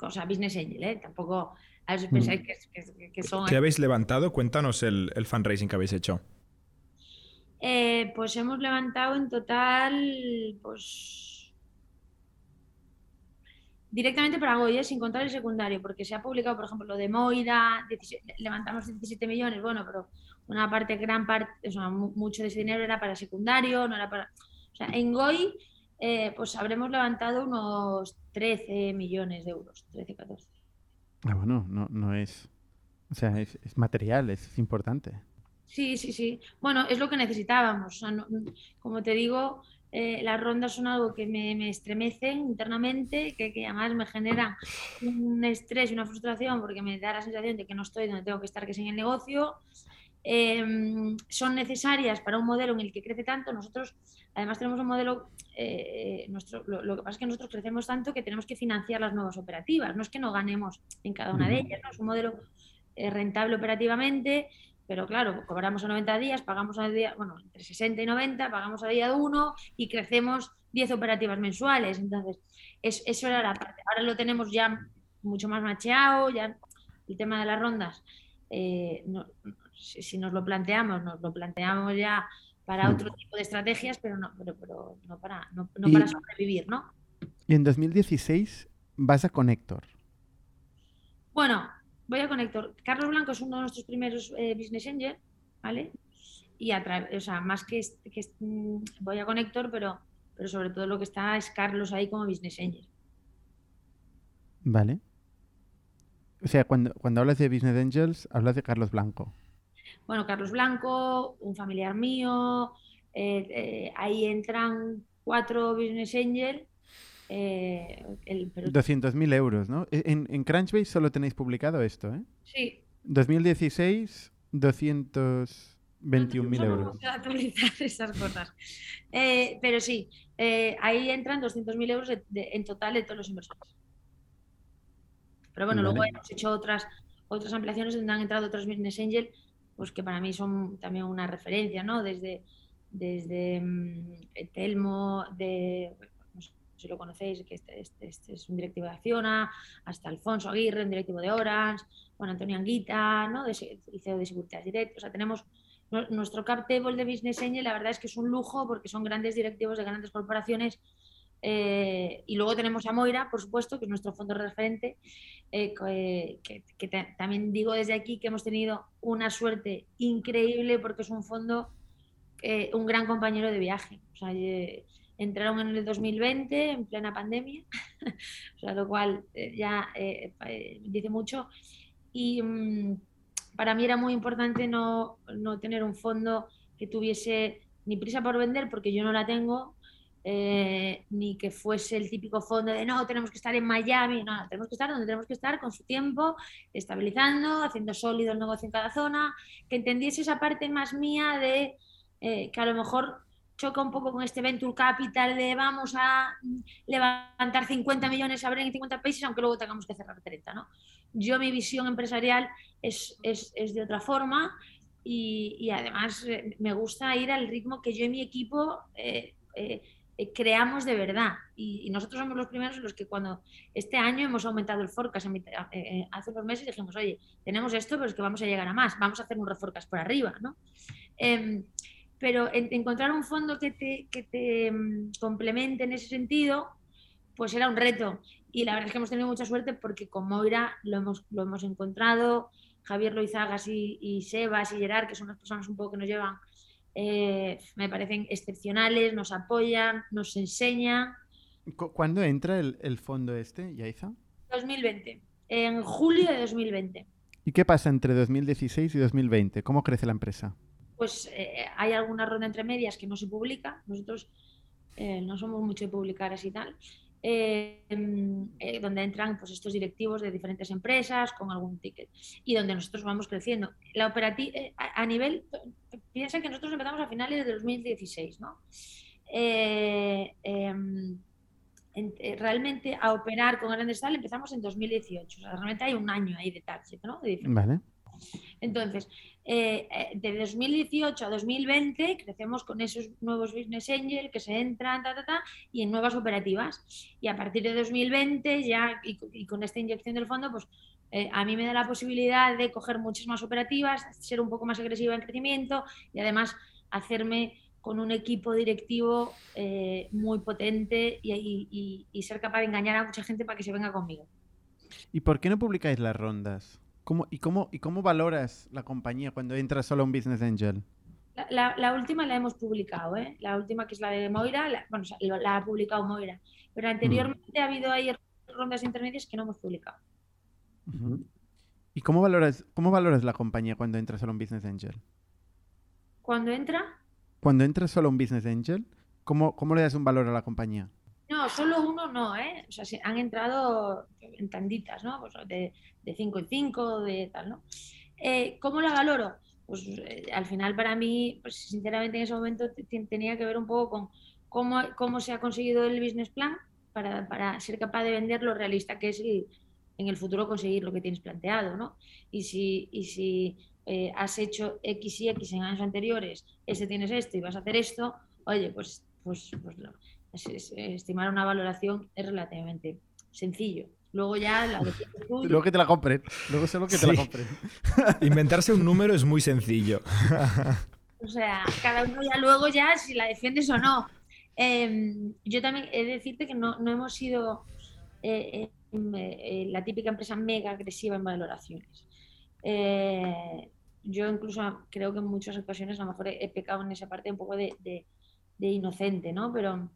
Speaker 5: O sea, Business Angel, ¿eh? Tampoco a veces pensáis que, que- que son...
Speaker 4: ¿Qué habéis levantado? Cuéntanos el, el fundraising que habéis hecho.
Speaker 5: Eh, pues hemos levantado en total, pues... Directamente para Goya, sin contar el secundario, porque se ha publicado, por ejemplo, lo de Moira, 17 levantamos 17 millones, bueno, pero una parte, gran parte, o sea, mu- mucho de ese dinero era para secundario, no era para... O sea, en Goy, eh, pues habremos levantado unos 13 millones de euros, 13, 14.
Speaker 1: Ah, bueno, no, no es... O sea, es, es material, es importante.
Speaker 5: Sí, sí, sí. Bueno, es lo que necesitábamos. O sea, no- como te digo, eh, las rondas son algo que me, me estremecen internamente, que, que además me generan un estrés y una frustración porque me da la sensación de que no estoy donde tengo que estar, que es en el negocio. Eh, son necesarias para un modelo en el que crece tanto. Nosotros, además, tenemos un modelo. eh, nuestro, lo, lo que pasa es que nosotros crecemos tanto que tenemos que financiar las nuevas operativas. No es que no ganemos en cada una de ellas, ¿no? Es un modelo eh, rentable operativamente, pero claro, cobramos a 90 días, pagamos a día, bueno, entre 60 y 90, pagamos a día 1 y crecemos 10 operativas mensuales. Entonces, es- eso era la parte. Ahora lo tenemos ya mucho más macheado, ya el tema de las rondas. eh, no- si, si nos lo planteamos, nos lo planteamos ya para otro tipo de estrategias, pero no, pero, pero no para, no, no
Speaker 1: Y-
Speaker 5: para sobrevivir, ¿no?
Speaker 1: Y en 2016 vas a Connector.
Speaker 5: Bueno, voy a Conector. Carlos Blanco es uno de nuestros primeros eh, business angel, ¿vale? Y a través, o sea, más que, que mm, voy a Conector, pero, pero sobre todo lo que está es Carlos ahí como business angel.
Speaker 1: ¿Vale? O sea, cuando, cuando hablas de Business Angels, hablas de Carlos Blanco.
Speaker 5: Bueno, Carlos Blanco, un familiar mío, eh, eh, ahí entran cuatro business angel, eh, el- pero
Speaker 1: 200.000 euros, ¿no? E- En, en Crunchbase solo tenéis publicado esto, ¿eh?
Speaker 5: sí,
Speaker 1: 2016, 221.000
Speaker 5: no
Speaker 1: euros.
Speaker 5: actualizar esas cosas. Eh, pero sí, ahí entran 200.000 euros de- de- en total de todos los inversores. Pero bueno, luego hemos hecho otras, otras ampliaciones donde han entrado otros business angel, pues que para mí son también una referencia, ¿no? Desde, desde mm, Telmo, de, no sé si lo conocéis, que este, este- este es un directivo de Acciona, hasta Alfonso Aguirre, un directivo de Orange, bueno, Antonio Anguita, ¿no? De, CEO de Seguridad Direct. O sea, tenemos nu- nuestro cap table de Business Angel, la verdad es que es un lujo porque son grandes directivos de grandes corporaciones. Eh, y luego tenemos a Moira, por supuesto, que es nuestro fondo referente, eh, eh, que, que ta- también digo desde aquí que hemos tenido una suerte increíble porque es un fondo, eh, un gran compañero de viaje. O sea, entraron en el 2020, en plena pandemia, o sea, lo cual eh, ya eh, dice mucho. Y mm, para mí era muy importante no, no, tener un fondo que tuviese ni prisa por vender, porque yo no la tengo, ni que fuese el típico fondo de no, tenemos que estar en Miami, no, tenemos que estar donde tenemos que estar con su tiempo, estabilizando, haciendo sólido el negocio en cada zona, que entendiese esa parte más mía de que a lo mejor choca un poco con este venture capital de vamos a levantar 50 millones, abrir en 50 países, aunque luego tengamos que cerrar 30. ¿no? Yo mi visión empresarial es, es, es de otra forma y, y, además eh, me gusta ir al ritmo que yo y mi equipo eh, eh, creamos de verdad. Y, nosotros somos los primeros los que cuando este año hemos aumentado el forecast, hace unos meses dijimos, oye, tenemos esto, pero es que vamos a llegar a más, vamos a hacer un reforecast por arriba. ¿no? Em, pero encontrar un fondo que te, que te mm, complemente en ese sentido, pues era un reto. Y la verdad es que hemos tenido mucha suerte porque con Moira lo hemos, lo hemos encontrado, Javier Loizagas y, y Sebas y Gerard, que son las personas un poco que nos llevan, eh, me parecen excepcionales, nos apoyan, nos enseñan.
Speaker 1: ¿Cuándo entra el, el fondo este, Yaiza?
Speaker 5: 2020, en julio de 2020.
Speaker 1: ¿Y qué pasa entre 2016 y 2020? ¿Cómo crece la empresa?
Speaker 5: pues eh, hay alguna ronda entre medias que no se publica. Nosotros eh, no somos mucho de publicar así tal. Eh, donde entran pues, estos directivos de diferentes empresas con algún ticket y donde nosotros vamos creciendo. La operativa a, nivel, piensa que nosotros empezamos a finales de 2016, ¿no? Em, realmente a operar con grandes tal empezamos en 2018, realmente hay un año ahí de target, ¿no?
Speaker 1: vale.
Speaker 5: Entonces, eh, eh, de 2018 a 2020 crecemos con esos nuevos business angel que se entran ta, ta, ta, y en nuevas operativas. Y a partir de 2020 ya y, con esta inyección del fondo, pues eh, a mí me da la posibilidad de coger muchas más operativas, ser un poco más agresiva en crecimiento y además hacerme con un equipo directivo muy potente y ser capaz de engañar a mucha gente para que se venga conmigo.
Speaker 1: ¿Y por qué no publicáis las rondas? ¿Cómo, y, cómo, ¿Y cómo valoras la compañía cuando entras solo a un Business Angel?
Speaker 5: La, la, última la hemos publicado, ¿eh? La última que es la de Moira, la, bueno, la ha publicado Moira. Pero anteriormente ha habido ahí rondas intermedias que no hemos publicado.
Speaker 1: ¿Y cómo valoras, cómo valoras la compañía cuando entras solo a un Business Angel?
Speaker 5: ¿Cuando entra?
Speaker 1: Cuando entras solo a un Business Angel, ¿cómo, cómo le das un valor a la compañía?
Speaker 5: No, solo uno no, ¿eh? O sea, han entrado en tanditas, ¿no? Pues de, de cinco en cinco, de tal, ¿no? Eh, ¿Cómo la valoro? Pues eh, al final para mí, pues sinceramente en ese momento tenía que ver un poco con cómo, cómo se ha conseguido el business plan para, para ser capaz de vender lo realista que es en el futuro conseguir lo que tienes planteado, ¿no? Y si, y si eh, has hecho X y X en años anteriores, ese tienes esto y vas a hacer esto, oye, pues, pues, pues estimar una valoración es relativamente sencillo. Luego ya la
Speaker 1: Luego que te la compren. Luego solo que te la compren.
Speaker 4: Inventarse un número es muy sencillo.
Speaker 5: o sea, cada uno ya luego ya si la defiendes o no. Em, yo también he de decirte que no, hemos sido eh, em, eh, la típica empresa mega agresiva en valoraciones. Eh, yo incluso creo que en muchas ocasiones a lo mejor he, pecado en esa parte un poco de, de, de inocente, ¿no? Pero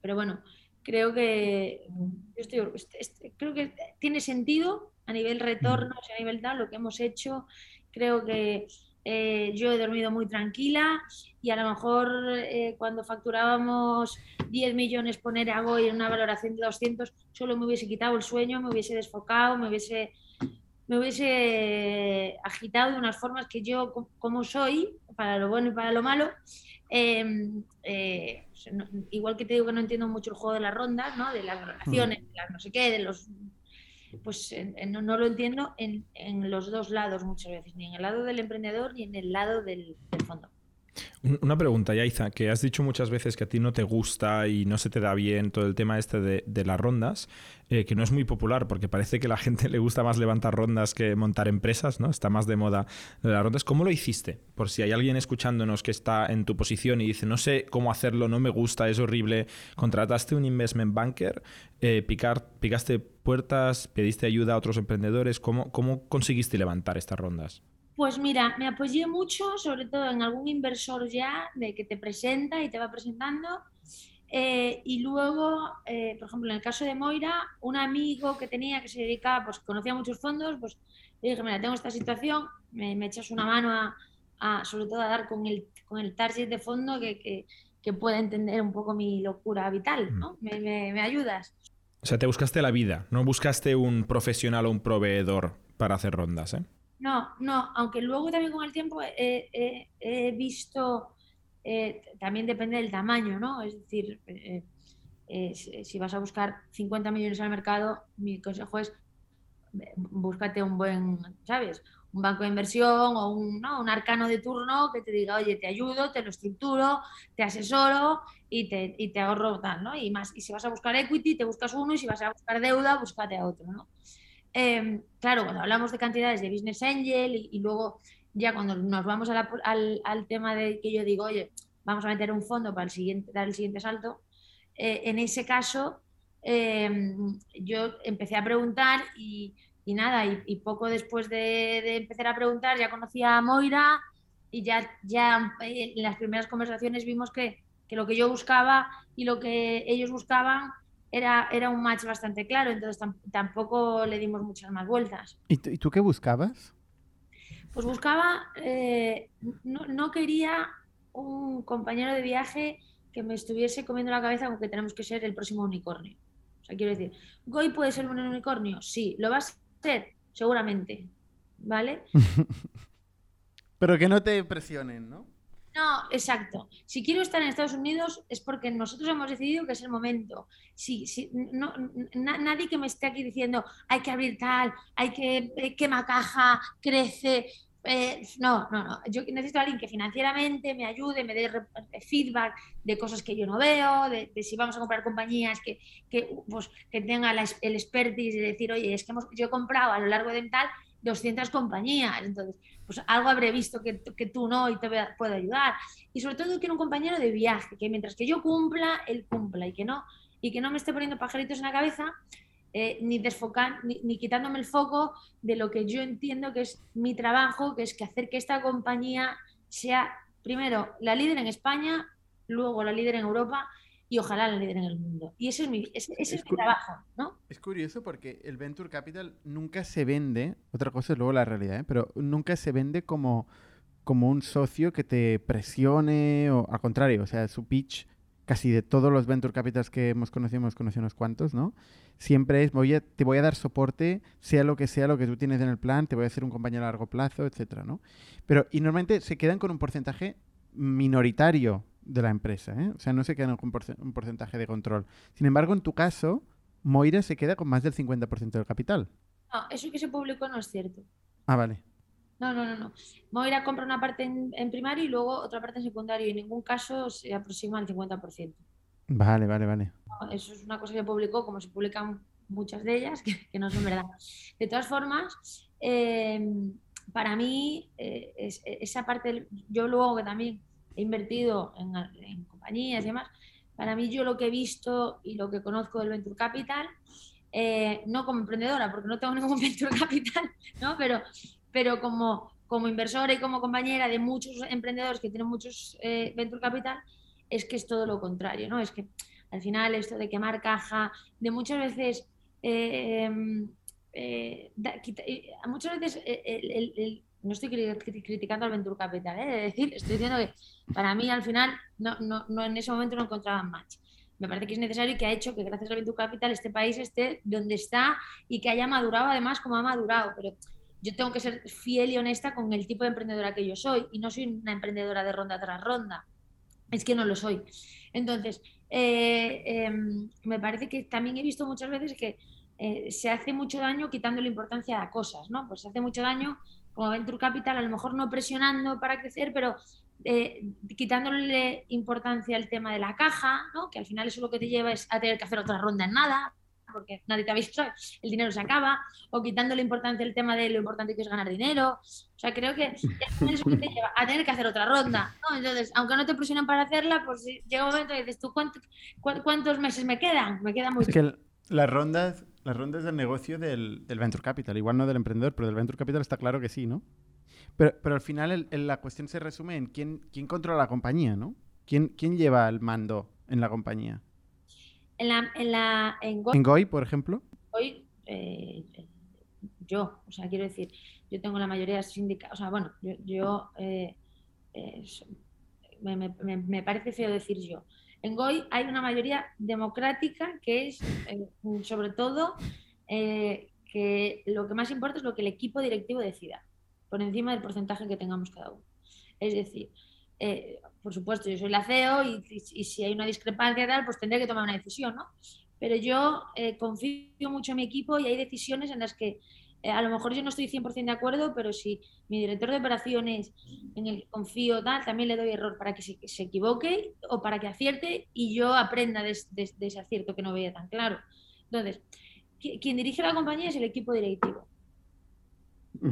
Speaker 5: pero bueno, creo que yo estoy, creo que tiene sentido a nivel retorno, a nivel tal, lo que hemos hecho. Creo que eh, yo he dormido muy tranquila y a lo mejor eh, cuando facturábamos 10 millones poner a Goy en una valoración de 200 solo me hubiese quitado el sueño, me hubiese desfocado, me hubiese, me hubiese agitado de unas formas que yo, como soy, para lo bueno y para lo malo, Em, eh, igual que te digo que no entiendo mucho el juego de las rondas, ¿no? de las relaciones, de las no sé qué, de los. Pues no, lo entiendo en, en, los dos lados muchas veces, ni en el lado del emprendedor ni en el lado del fondo.
Speaker 4: Una pregunta, Yaiza, que has dicho muchas veces que a ti no te gusta y no se te da bien todo el tema este de, las rondas, eh, que no es muy popular porque parece que a la gente le gusta más levantar rondas que montar empresas, ¿no? Está más de moda las rondas. ¿Cómo lo hiciste? Por si hay alguien escuchándonos que está en tu posición y dice, no sé cómo hacerlo, no me gusta, es horrible. Contrataste un investment banker, eh, picar, picaste puertas, pediste ayuda a otros emprendedores. ¿Cómo, ¿Cómo conseguiste levantar estas rondas?
Speaker 5: Pues mira, me apoyé mucho, sobre todo en algún inversor ya, de que te presenta y te va presentando. Eh, y luego, eh, por ejemplo, en el caso de Moira, un amigo que tenía que se dedicaba, pues conocía muchos fondos, pues le dije, mira, tengo esta situación, me, echas una mano a, sobre todo a dar con el, con el target de fondo que, que, pueda entender un poco mi locura vital, ¿no? Mm. Me, me, ayudas.
Speaker 4: O sea, te buscaste la vida, no buscaste un profesional o un proveedor para hacer rondas, ¿eh?
Speaker 5: No, no, aunque luego también con el tiempo he visto eh, también depende del tamaño, ¿no? Es decir, eh, eh, si vas a buscar 50 millones al mercado, mi consejo es búscate un buen, ¿sabes? Un banco de inversión o un, ¿no? un arcano de turno que te diga, oye, te ayudo, te lo estructuro, te asesoro y te, y te ahorro tal, ¿no? Y más, y si vas a buscar equity, te buscas uno y si vas a buscar deuda, búscate a otro, ¿no? Em, claro, cuando hablamos de cantidades de business angel y luego ya cuando nos vamos al, al, tema de que yo digo, oye, vamos a meter un fondo para el siguiente, dar el siguiente salto, eh, en ese caso em, yo empecé a preguntar y, nada, y, poco después de, empezar a preguntar ya conocía a Moira y ya, ya eh, en las primeras conversaciones vimos que, que lo que yo buscaba y lo que ellos buscaban era, era un match bastante claro, entonces tampoco le dimos muchas más vueltas.
Speaker 1: ¿Y, tú qué buscabas?
Speaker 5: Pues buscaba, eh, no, quería un compañero de viaje que me estuviese comiendo la cabeza con que tenemos que ser el próximo unicornio. O sea, quiero decir, ¿Goy puede ser un unicornio? Sí. ¿Lo va a ser? Seguramente. ¿Vale?
Speaker 1: Pero que no te presionen, ¿no?
Speaker 5: No, exacto. Si quiero estar en Estados Unidos es porque nosotros hemos decidido que es el momento. Si, si, no, nadie que me esté aquí diciendo hay que abrir tal, hay que eh, quema caja, crece. Eh, no, no, no. Yo necesito a alguien que financieramente me ayude, me dé feedback de cosas que yo no veo, de, si vamos a comprar compañías que, que, pues, que tenga el expertise de decir, oye, es que hemos, yo he comprado a lo largo de tal 200 compañías. Entonces, pues algo habré visto que, tú no y te puedo ayudar. Y sobre todo quiero un compañero de viaje, que mientras que yo cumpla, él cumpla y que no, y que no me esté poniendo pajaritos en la cabeza, eh, ni, desfocan, ni, quitándome el foco de lo que yo entiendo que es mi trabajo, que es que hacer que esta compañía sea, primero, la líder en España, luego la líder en Europa y ojalá la líder en el mundo. Y ese es mi, ese, es mi trabajo, ¿no?
Speaker 1: Es curioso porque el Venture Capital nunca se vende, otra cosa es luego la realidad, ¿eh? pero nunca se vende como, como un socio que te presione o al contrario, o sea, su pitch casi de todos los Venture Capitals que hemos conocido, hemos conocido unos cuantos, ¿no? Siempre es, voy a, te voy a dar soporte, sea lo que sea lo que tú tienes en el plan, te voy a hacer un compañero a largo plazo, etcétera, ¿no? Pero, y normalmente se quedan con un porcentaje minoritario de la empresa. ¿eh? O sea, no se queda con un porcentaje de control. Sin embargo, en tu caso, Moira se queda con más del 50% del capital.
Speaker 5: No, eso que se publicó no es cierto.
Speaker 1: Ah, vale.
Speaker 5: No, no, no, no. Moira compra una parte en, primario y lugo otra parte en secundario. Y en ningún caso se aproxima al 50%.
Speaker 1: Vale, vale, vale.
Speaker 5: eso es una cosa que publicó, como se publican muchas de ellas, que, no son verdad. De todas formas, em, para mí, eh, esa parte, yo luego que también invertido en, compañías y demás, para mí yo lo que he visto y lo que conozco del Venture Capital, eh, no como emprendedora, porque no tengo ningún Venture Capital, ¿no? pero, pero como, como inversora y como compañera de muchos emprendedores que tienen muchos eh, Venture Capital, es que es todo lo contrario, ¿no? Es que al final esto de quemar caja, de muchas veces... Eh, muchas veces el, no estoy criticando al Venture Capital, ¿eh? es decir, estoy diciendo que para mí al final no, no, no, en ese momento no encontraban match. Me parece que es necesario y que ha hecho que gracias al Venture Capital este país esté donde está y que haya madurado además como ha madurado. Pero yo tengo que ser fiel y honesta con el tipo de emprendedora que yo soy y no soy una emprendedora de ronda tras ronda. Es que no lo soy. Entonces, eh, em, me parece que también he visto muchas veces que eh, se hace mucho daño quitando la importancia a cosas, ¿no? Pues se hace mucho daño como Venture Capital, a lo mejor no presionando para crecer, pero eh, quitándole importancia al tema de la caja, ¿no? que al final eso lo que te lleva es a tener que hacer otra ronda en nada, porque nadie te ha visto, el dinero se acaba, o quitándole importancia al tema de lo importante que es ganar dinero. O sea, creo que eso que te lleva a tener que hacer otra ronda. ¿no? Entonces, aunque no te presionan para hacerla, pues llega un momento y dices, ¿tú cuántos meses me quedan? Me quedan mucho.
Speaker 1: Es que las rondas las rondas del negocio del, Venture Capital, igual no del emprendedor, pero del Venture Capital está claro que sí, ¿no? Pero, pero al final la cuestión se resume en quién, quién controla la compañía, ¿no? ¿Quién, quién lleva el mando en la compañía?
Speaker 5: En la, en la, en Goi,
Speaker 1: En Goi, por ejemplo.
Speaker 5: Goi, eh, yo, o sea, quiero decir, yo tengo la mayoría de sindicatos, o sea, bueno, yo, yo, eh, eh, me- me- me parece feo decir yo. En Goi hay una mayoría democrática que es, eh, sobre todo, eh, que lo que más importa es lo que el equipo directivo decida, por encima del porcentaje que tengamos cada uno. Es decir, eh, por supuesto, yo soy la CEO y, si hay una discrepancia tal, pues tendré que tomar una decisión, ¿no? Pero yo confío mucho en mi equipo y hay decisiones en las que a lo mejor yo no estoy 100% de acuerdo, pero si mi director de operaciones en el que confío tal, también le doy error para que se, que se equivoque o para que acierte y yo aprenda de, de- de ese acierto que no veía tan claro. Entonces, qui- quien dirige la compañía es el equipo directivo.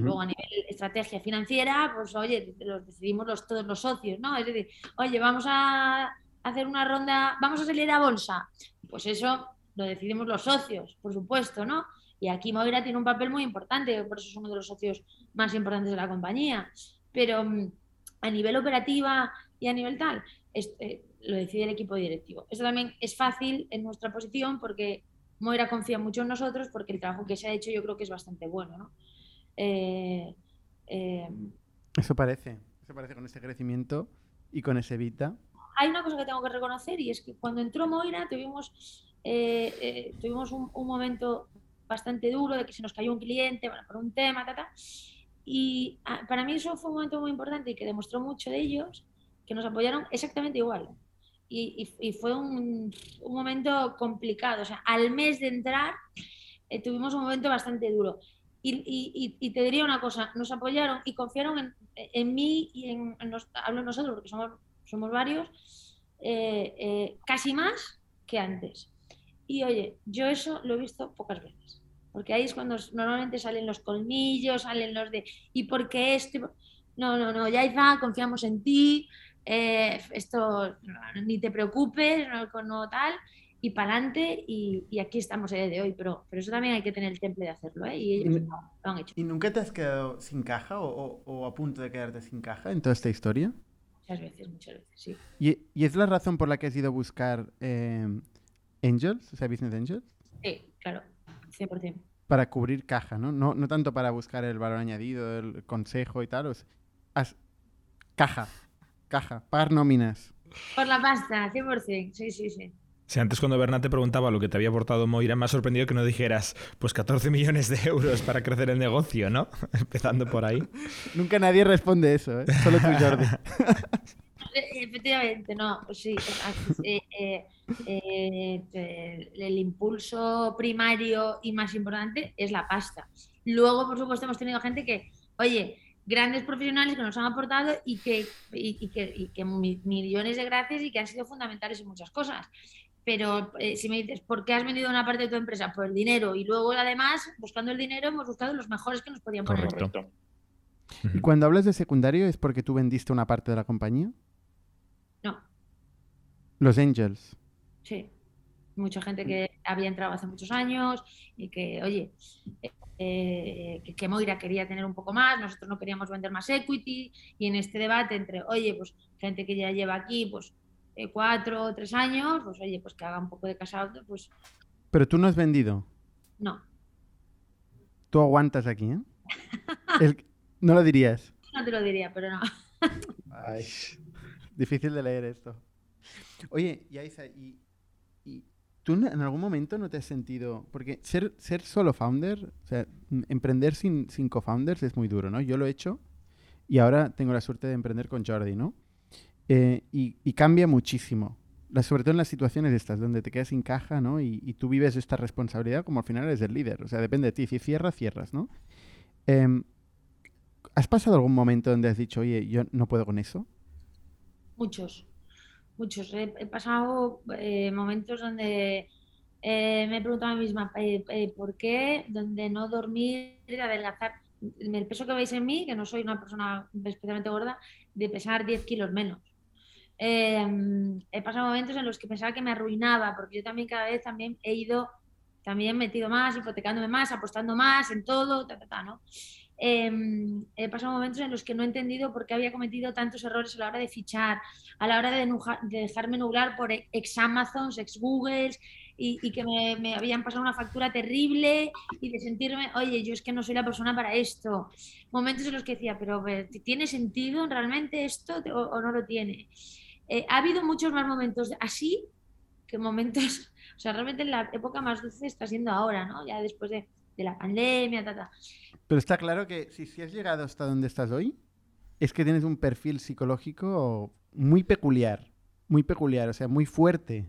Speaker 5: Luego a nivel estrategia financiera, pues oye, los decidimos los, todos los socios, ¿no? Es decir, oye, vamos a hacer una ronda, vamos a salir a bolsa. Pues eso lo decidimos los socios, por supuesto, ¿no? Y aquí Moira tiene un papel muy importante, por eso es uno de los socios más importantes de la compañía. Pero mm, a nivel operativa y a nivel tal, eh, lo decide el equipo directivo. Eso también es fácil en nuestra posición porque Moira confía mucho en nosotros porque el trabajo que se ha hecho yo creo que es bastante bueno, ¿no? Eh, eh,
Speaker 1: Eso parece. Eso parece con ese crecimiento y con ese Vita.
Speaker 5: hay una cosa que tengo que reconocer y es que cuando entró Moira tuvimos, eh, tuvimos un, un momento bastante duro de que se nos cayó un cliente bueno, por un tema, ta, ta. y ah, para mí eso fue un momento muy importante y que demostró mucho de ellos que nos apoyaron exactamente igual. Y, y- y fue un, un momento complicado. O sea, al mes de entrar eh, tuvimos un momento bastante duro. Y, y- te diría una cosa, nos apoyaron y confiaron en, en mí y en, en hablo nosotros porque somos, somos varios, eh, eh, casi más que antes. Y oye, yo eso lo he visto pocas veces, porque ahí es cuando normalmente salen los colmillos, salen los de, ¿y por qué esto? Y por-". No, no, no, Yaiza, confiamos en ti, eh, esto ni te preocupes, no, no tal, y para adelante, y, y aquí estamos el día de hoy, pero, pero eso también hay que tener el temple de hacerlo, ¿eh? Y ellos lo, lo han hecho
Speaker 1: ¿Y nunca te has quedado sin caja o, o- o a punto de quedarte sin caja en toda esta historia?
Speaker 5: muchas veces, muchas veces, sí.
Speaker 1: ¿Y, y es la razón por la que has ido a buscar eh, Angels, o sea, Business Angels?
Speaker 5: Sí, claro, 100%.
Speaker 1: Para cubrir caja, ¿no? No, no tanto para buscar el valor añadido, el consejo y tal. o sea, has- Caja, caja, pagar nóminas.
Speaker 5: Por la pasta, 100%, sí, sí, sí.
Speaker 4: Si antes cuando Bernat te preguntaba lo que te había aportado Moira, me ha sorprendido que no dijeras, pues 14 millones de euros para crecer el negocio, ¿no? Empezando por ahí.
Speaker 1: Nunca nadie responde eso, ¿eh? Solo tú, Jordi.
Speaker 5: Efectivamente, no, pues sí. eh, eh, eh, el impulso primario y más importante es la pasta. Luego, por supuesto, hemos tenido gente que, oye, grandes profesionales que nos han aportado y que, y, y que, y que mi- millones de gracias y que han sido fundamentales en muchas cosas. Pero eh, si me dices, ¿por qué has vendido una parte de tu empresa? Por el dinero. Y luego, además, buscando el dinero, hemos buscado los mejores que nos podían poner.
Speaker 4: Correcto.
Speaker 1: Y cuando hablas de secundario, ¿es porque tú vendiste una parte de la compañía? Los Angels.
Speaker 5: Sí, mucha gente que había entrado hace muchos años y que, oye, eh, que, que Moira quería tener un poco más, nosotros no queríamos vender más equity y en este debate entre, oye, pues gente que ya lleva aquí pues eh, cuatro o tres años, pues oye, pues que haga un poco de casado, pues
Speaker 1: Pero tú no has vendido.
Speaker 5: no,
Speaker 1: Tú aguantas aquí, ¿eh? El- No lo dirías.
Speaker 5: no te lo diría, pero no.
Speaker 1: Difícil de leer esto. Oye, Yaiza, ¿y, y tú en algún momento no te has sentido... Porque ser, ser solo founder, o sea, emprender sin, sin co-founders es muy duro, ¿no? Yo lo he hecho y ahora tengo la suerte de emprender con Jordi, ¿no? Eh, y, cambia muchísimo. La- sobre todo en las situaciones estas, donde te quedas sin caja, ¿no? Y, y tú vives esta responsabilidad como al final eres el líder. O sea, depende de ti. Si cierras, cierras, ¿no? Em, ¿Has pasado algún momento donde has dicho, oye, yo no puedo con eso?
Speaker 5: Muchos, muchos. He, pasado eh, momentos donde eh, me he preguntado a mí misma, eh, ¿por qué? Donde no dormir, adelgazar. El peso que veis en mí, que no soy una persona especialmente gorda, de pesar 10 kilos menos. Eh, he pasado momentos en los que pensaba que me arruinaba, porque yo también cada vez también he ido, también metido más, hipotecándome más, apostando más en todo, ta, ta, ¿no? Em, he pasado momentos en los que no he entendido por qué había cometido tantos errores a la hora de fichar, a la hora de, de dejarme nublar por ex Amazons, ex Googles, y, que me, habían pasado una factura terrible y de sentirme, oye, yo es que no soy la persona para esto. Momentos en los que decía, pero ¿tiene sentido realmente esto o, no lo tiene? Eh, ha habido muchos más momentos así que momentos, o sea, realmente la época más dulce está siendo ahora, ¿no? Ya después de, la pandemia, ta,
Speaker 1: Pero está claro que si, si has llegado hasta donde estás hoy, es que tienes un perfil psicológico muy peculiar, muy peculiar, o sea, muy fuerte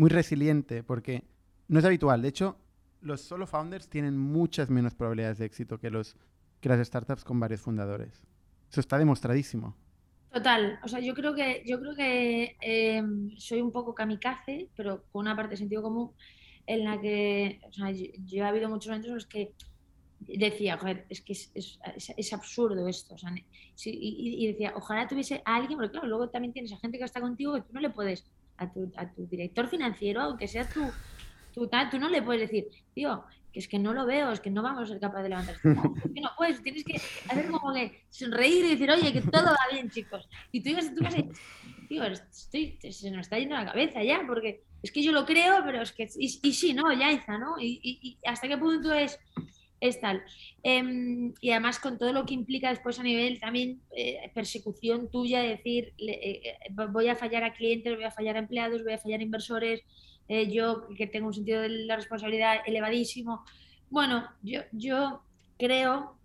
Speaker 1: muy resiliente, porque no es habitual. De hecho, los solo founders tienen muchas menos probabilidades de éxito que, los, que las startups con varios fundadores. Eso está demostradísimo.
Speaker 5: Total, o sea, yo creo que, yo creo que em, soy un poco kamikaze, pero con una parte de sentido común, en la que, o sea, yo, he habido muchos momentos en los que decía, joder, es que es, es, absurdo esto, o sea, y, y, decía, ojalá tuviese a alguien, porque claro, luego también tienes a gente que está contigo y tú no le puedes a tu, a tu director financiero, aunque seas tú, tú, tú no le puedes decir, tío, que es que no lo veo, es que no vamos a ser capaces de levantar. que no puedes, tienes que hacer como que sonreír y decir, oye, que todo va bien, chicos. Y tú digas, tú vas a tío, estoy, se nos está yendo la cabeza ya, porque es que yo lo creo, pero es que, y, sí, ¿no? Ya hizo, ¿no? Y, hasta qué punto es es tal. Em, y además con todo lo que implica después a nivel también eh, persecución tuya, decir, eh, eh, voy a fallar a clientes, voy a fallar a empleados, voy a fallar a inversores, yo que tengo un sentido de la responsabilidad elevadísimo. Bueno, yo, yo creo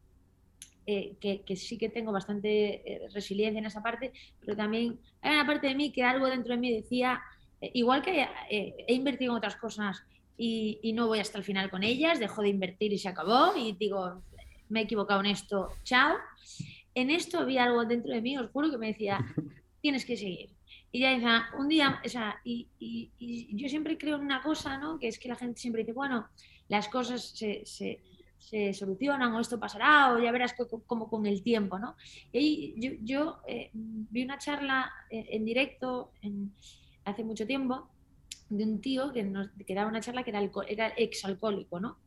Speaker 5: que, sí que tengo bastante resiliencia en esa parte, pero también hay una parte de mí que algo dentro de mí decía, igual que he invertido en otras cosas, y, no voy hasta el final con ellas, dejo de invertir y se acabó y digo, me he equivocado en esto, chao. En esto había algo dentro de mí, os juro que me decía, tienes que seguir. Y ya decía, un día, o sea, y, y, yo siempre creo en una cosa, ¿no? Que es que la gente siempre dice, bueno, las cosas se, se, se solucionan o esto pasará o ya verás como con el tiempo, ¿no? Y yo, yo eh, vi una charla eh, en, directo en, hace mucho tiempo de un tío que nos que daba una charla que era, era exalcohólico, ¿no?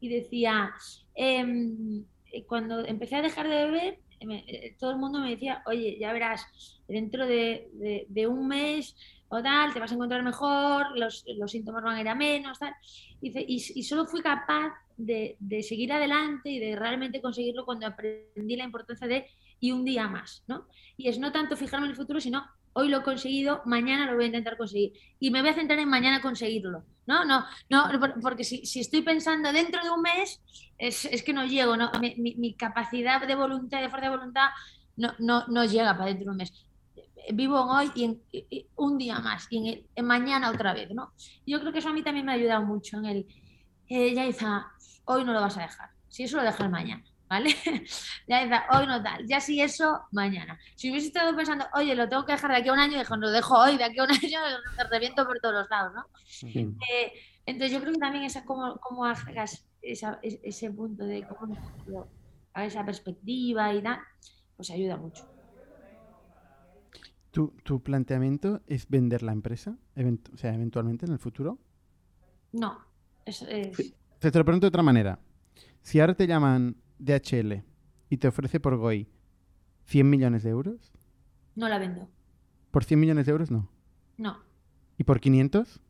Speaker 5: Y decía, em, eh, cuando empecé a dejar de beber, eh, todo el mundo me decía, oye, ya verás, dentro de, un mes o tal, te vas a encontrar mejor, los, síntomas van a ir a menos, tal. Y, solo fui capaz de, seguir adelante y de realmente conseguirlo cuando aprendí la importancia de y un día más, ¿no? Y es no tanto fijarme en el futuro, sino hoy lo he conseguido, mañana lo voy a intentar conseguir. Y me voy a centrar en mañana conseguirlo. No, no, no, porque si, estoy pensando dentro de un mes, es, que no llego, ¿no? Mi, capacidad de voluntad, de fuerza de voluntad, no, no, no llega para dentro de un mes. Vivo en hoy y en, un día más, y en, mañana otra vez, ¿no? Yo creo que eso a mí también me ha ayudado mucho en el, eh, Yaiza, hoy no lo vas a dejar, si eso lo dejas mañana ¿vale? ya hoy no tal, ya si eso, mañana. Si hubiese estado pensando, oye, lo tengo que dejar de aquí a un año, dejo, lo dejo hoy, de aquí a un año, me reviento por todos los lados, ¿no? Eh, entonces yo creo que también esa, cómo, cómo hagas ese punto de cómo a esa perspectiva y tal, pues ayuda mucho.
Speaker 1: ¿Tu, ¿Tu, planteamiento es vender la empresa? o sea, eventualmente en el futuro?
Speaker 5: No.
Speaker 1: Te, te lo pregunto de otra manera. Si ahora te llaman DHL y te ofrece por GOI 100 millones de euros?
Speaker 5: No la vendo.
Speaker 1: ¿Por 100 millones de euros no?
Speaker 5: No.
Speaker 1: ¿Y por 500?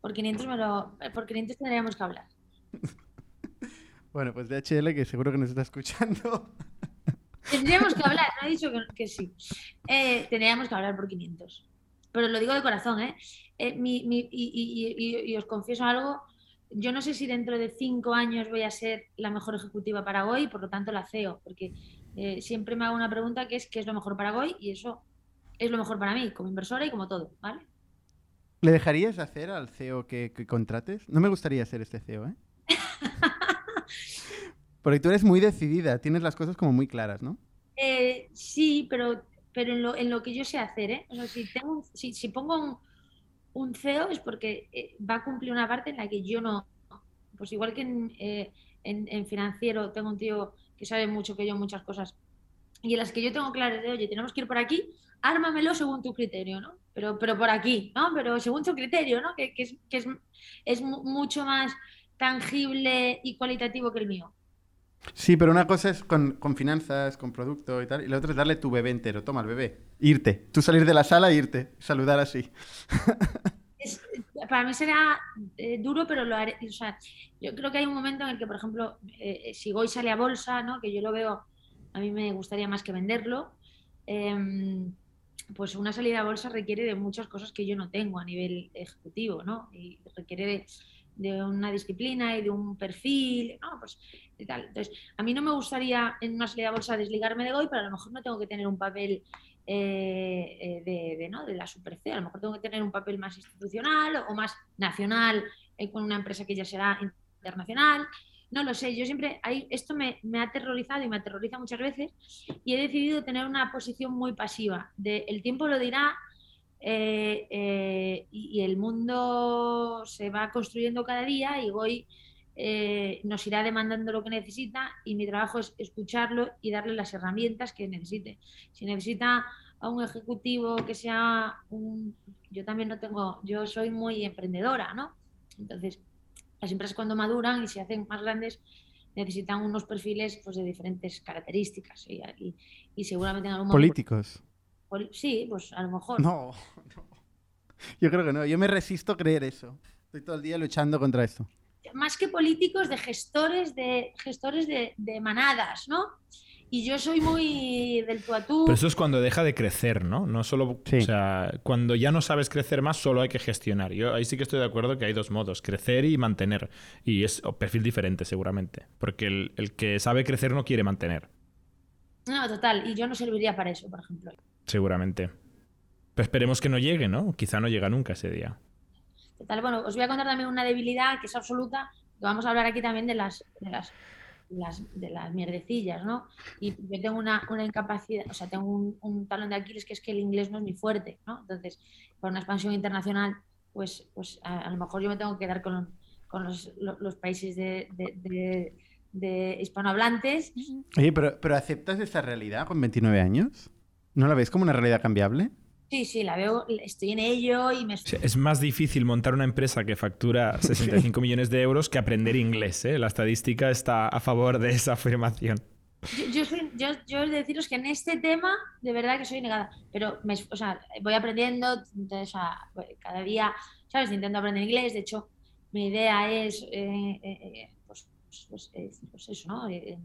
Speaker 5: Por 500, me lo... por 500 tendríamos que hablar.
Speaker 1: bueno, pues DHL, que seguro que nos está escuchando.
Speaker 5: Tendríamos que hablar, no he dicho que, sí. Eh, tendríamos que hablar por 500. Pero lo digo de corazón, ¿eh? eh y, os confieso algo, yo no sé si dentro de cinco años voy a ser la mejor ejecutiva para Goy, por lo tanto la CEO, porque eh, siempre me hago una pregunta que es qué es lo mejor para Goy y eso es lo mejor para mí, como inversora y como todo, ¿vale?
Speaker 1: ¿Le dejarías hacer al CEO que, contrates? No me gustaría ser este CEO, ¿eh? porque tú eres muy decidida, tienes las cosas como muy claras, ¿no?
Speaker 5: Eh, sí, pero, pero en, lo, en lo que yo sé hacer, ¿eh? O sea, si, tengo, si, si pongo un un CEO es porque eh, va a cumplir una parte en la que yo no. Pues igual que eh, en, financiero tengo un tío que sabe mucho que yo muchas cosas y en las que yo tengo claro de, oye, tenemos que ir por aquí, ármamelo según tu criterio, ¿no? Pero, pero por aquí, ¿no? Pero según tu criterio, ¿no? Que, es, es, mucho más tangible y cualitativo que el mío.
Speaker 1: Sí, pero una cosa es con, con finanzas, con producto y tal, y la otra es darle tu bebé entero. Toma el bebé. Irte. Tú salir de la sala e irte. Saludar así.
Speaker 5: Para mí será eh, duro, pero lo haré. O sea, yo creo que hay un momento en el que, por ejemplo, eh, si Goy sale a bolsa, ¿no? que yo lo veo, a mí me gustaría más que venderlo, em, pues una salida a bolsa requiere de muchas cosas que yo no tengo a nivel ejecutivo, ¿no? Y requiere de, de una disciplina y de un perfil, ¿no? Pues tal. Entonces, a mí no me gustaría en una salida a bolsa desligarme de Goy, pero a lo mejor no tengo que tener un papel eh, eh, de, de, ¿no? de la Super C. A lo mejor tengo que tener un papel más institucional o más nacional eh, con una empresa que ya será internacional. No lo sé, yo siempre, ahí, esto me, me, ha aterrorizado y me aterroriza muchas veces y he decidido tener una posición muy pasiva. De, el tiempo lo dirá eh, eh, y, el mundo se va construyendo cada día y voy, eh, nos irá demandando lo que necesita y mi trabajo es escucharlo y darle las herramientas que necesite. Si necesita a un ejecutivo que sea un... Yo también no tengo, yo soy muy emprendedora, ¿no? Entonces, las empresas cuando maduran y se hacen más grandes necesitan unos perfiles pues, de diferentes características y, y, y seguramente en algún momento...
Speaker 1: Políticos.
Speaker 5: Sí, pues a lo mejor.
Speaker 1: No, no, yo creo que no. Yo me resisto a creer eso. Estoy todo el día luchando contra esto.
Speaker 5: Más que políticos, de gestores de gestores de, de manadas, ¿no? Y yo soy muy del tú a tú.
Speaker 4: Pero eso es cuando deja de crecer, ¿no? No solo. Sí. O sea, cuando ya no sabes crecer más, solo hay que gestionar. Yo ahí sí que estoy de acuerdo que hay dos modos: crecer y mantener. Y es un perfil diferente, seguramente. Porque el, el que sabe crecer no quiere mantener.
Speaker 5: No, total. Y yo no serviría para eso, por ejemplo.
Speaker 4: Seguramente. Pero esperemos que no llegue, ¿no? Quizá no llega nunca ese día.
Speaker 5: Total, bueno, os voy a contar también una debilidad que es absoluta. Que vamos a hablar aquí también de las, de las las, de las mierdecillas, ¿no? Y yo tengo una, una incapacidad, o sea, tengo un, un, talón de Aquiles que es que el inglés no es muy fuerte, ¿no? Entonces, para una expansión internacional, pues, pues a, a lo mejor yo me tengo que quedar con, con los, los, países de, de, de, de, hispanohablantes.
Speaker 1: Oye, pero, pero ¿aceptas esa realidad con 29 años? ¿No la ves como una realidad cambiable?
Speaker 5: Sí, sí, la veo, estoy en ello y me...
Speaker 4: Es más difícil montar una empresa que factura 65 millones de euros que aprender inglés, ¿eh? La estadística está a favor de esa afirmación.
Speaker 5: Yo, yo, soy, yo, yo he de deciros que en este tema, de verdad que soy negada, pero me, o sea, voy aprendiendo, entonces, o sea, cada día, ¿sabes? Intento aprender inglés, de hecho, mi idea es, eh, eh, pues, pues, pues, eso, ¿no? Eh,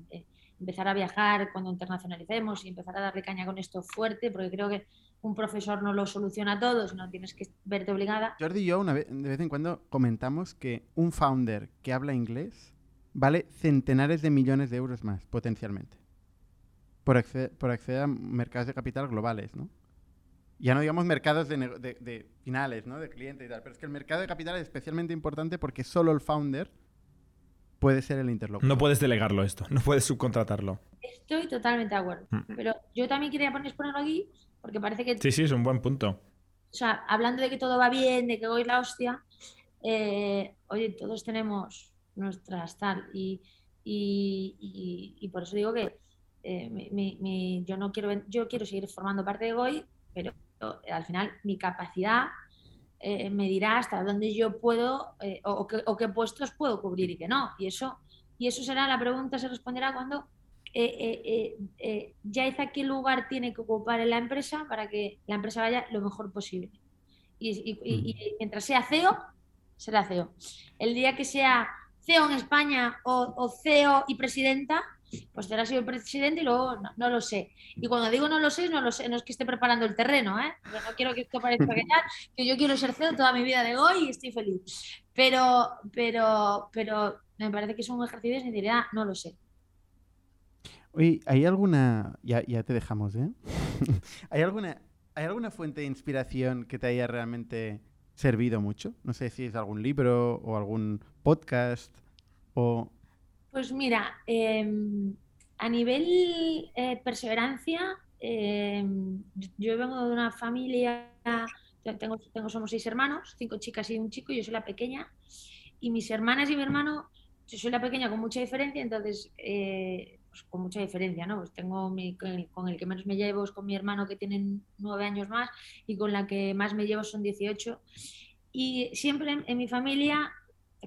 Speaker 5: empezar a viajar cuando internacionalicemos y empezar a darle caña con esto fuerte, porque creo que un profesor no lo soluciona todo, sino tienes que verte obligada.
Speaker 1: Jordi y yo una vez, de vez en cuando comentamos que un founder que habla inglés vale centenares de millones de euros más, potencialmente, por acceder, por acceder a mercados de capital globales, ¿no? Ya no digamos mercados de, de, de finales, ¿no? De cliente y tal, pero es que el mercado de capital es especialmente importante porque solo el founder puede ser el interlocutor.
Speaker 4: No puedes delegarlo esto, no puedes subcontratarlo.
Speaker 5: Estoy totalmente de acuerdo. Mm. Pero yo también quería poner, ponerlo aquí porque parece que...
Speaker 4: Sí, sí, es un buen punto.
Speaker 5: O sea, hablando de que todo va bien, de que hoy la hostia, eh, oye, todos tenemos nuestras tal y, y, y, y por eso digo que eh, mi, mi, mi, yo no quiero, yo quiero seguir formando parte de Goy, pero al final mi capacidad eh, me dirá hasta dónde yo puedo eh, o, o, qué, o, qué, puestos puedo cubrir y que no. Y eso, y eso será la pregunta, se responderá cuando eh, ya dice qué lugar tiene que ocupar en la empresa para que la empresa vaya lo mejor posible. Y, y, y mientras sea CEO, será CEO. El día que sea CEO en España o, o CEO y presidenta, pues será sido presidente y luego no, lo sé. Y cuando digo no lo sé, no lo sé, no es que esté preparando el terreno, ¿eh? Yo no quiero que esto parezca que que yo quiero ser CEO toda mi vida de hoy y estoy feliz. Pero, pero, pero me parece que es un ejercicio de sinceridad, no lo sé.
Speaker 1: Oye, ¿hay alguna. Ya, ya te dejamos, ¿eh? ¿Hay alguna, ¿Hay alguna fuente de inspiración que te haya realmente servido mucho? No sé si es algún libro o algún podcast o
Speaker 5: pues mira, eh, a nivel eh, perseverancia, eh, yo vengo de una familia, tengo, somos seis hermanos, cinco chicas y un chico, yo soy la pequeña, y mis hermanas y mi hermano, yo soy la pequeña con mucha diferencia, entonces, pues con mucha diferencia, ¿no? Pues tengo mi, con, el, con, el, que menos me llevo es con mi hermano que tiene nueve años más, y con la que más me llevo son 18. Y siempre en mi familia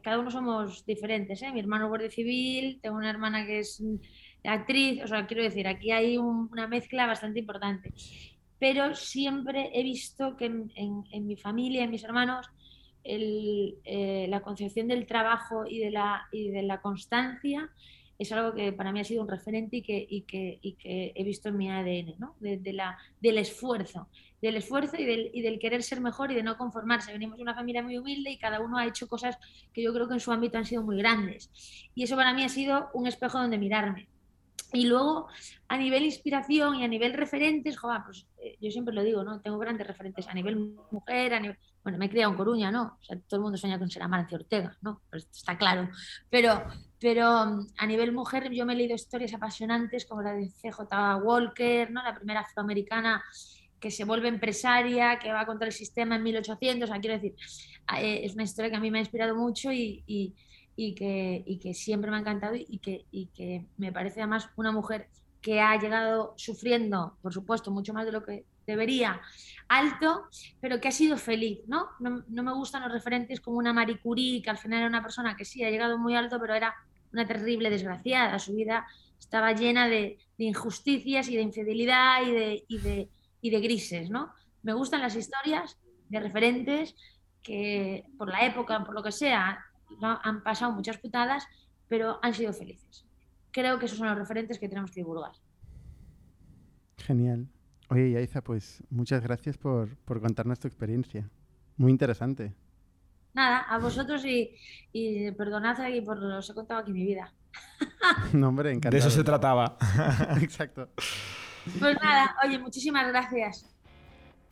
Speaker 5: cada uno somos diferentes. ¿eh? Mi hermano es guardia civil, tengo una hermana que es actriz, o sea, quiero decir, aquí hay una mezcla bastante importante. Pero siempre he visto que en, mi familia, en mis hermanos, eh, la concepción del trabajo y de la constancia es algo que para mí ha sido un referente y que, he visto en mi ADN, ¿no? de, la, del esfuerzo, del esfuerzo y del, querer ser mejor y de no conformarse. Venimos de una familia muy humilde y cada uno ha hecho cosas que yo creo que en su ámbito han sido muy grandes. Y eso para mí ha sido un espejo donde mirarme. Y luego, a nivel inspiración y a nivel referentes, joder, pues eh, yo siempre lo digo, ¿no? Tengo grandes referentes a nivel mujer, a nivel... Bueno, me he criado en Coruña, ¿no? O sea, todo el mundo sueña con ser Ortega, ¿no? Pues está claro. Pero, pero mm, a nivel mujer yo me he leído historias apasionantes como la de CJ Walker, ¿no? La primera afroamericana que se vuelve empresaria, que va contra el sistema en 1800, o quiero decir, eh, es una historia que a mí me ha inspirado mucho y, y que, y que siempre me ha encantado y que, que me parece además una mujer que ha llegado sufriendo, por supuesto, mucho más de lo que debería, alto, pero que ha sido feliz, ¿no? No, no me gustan los referentes como una Marie Curie, que al final era una persona que sí ha llegado muy alto, pero era una terrible desgraciada. Su vida estaba llena de, de injusticias y de infidelidad y de, y, de, y de grises, ¿no? Me gustan las historias de referentes que por la época, por lo que sea, han pasado muchas putadas, pero han sido felices. Creo que esos son los referentes que tenemos que divulgar.
Speaker 1: Genial. Oye, Yaiza, pues muchas gracias por, por contarnos tu experiencia. Muy interesante.
Speaker 5: Nada, a vosotros y, y perdonad aquí por los he contado aquí mi vida.
Speaker 1: no, hombre, encantado.
Speaker 4: De eso se trataba.
Speaker 1: Exacto.
Speaker 5: Pues nada, oye, muchísimas gracias.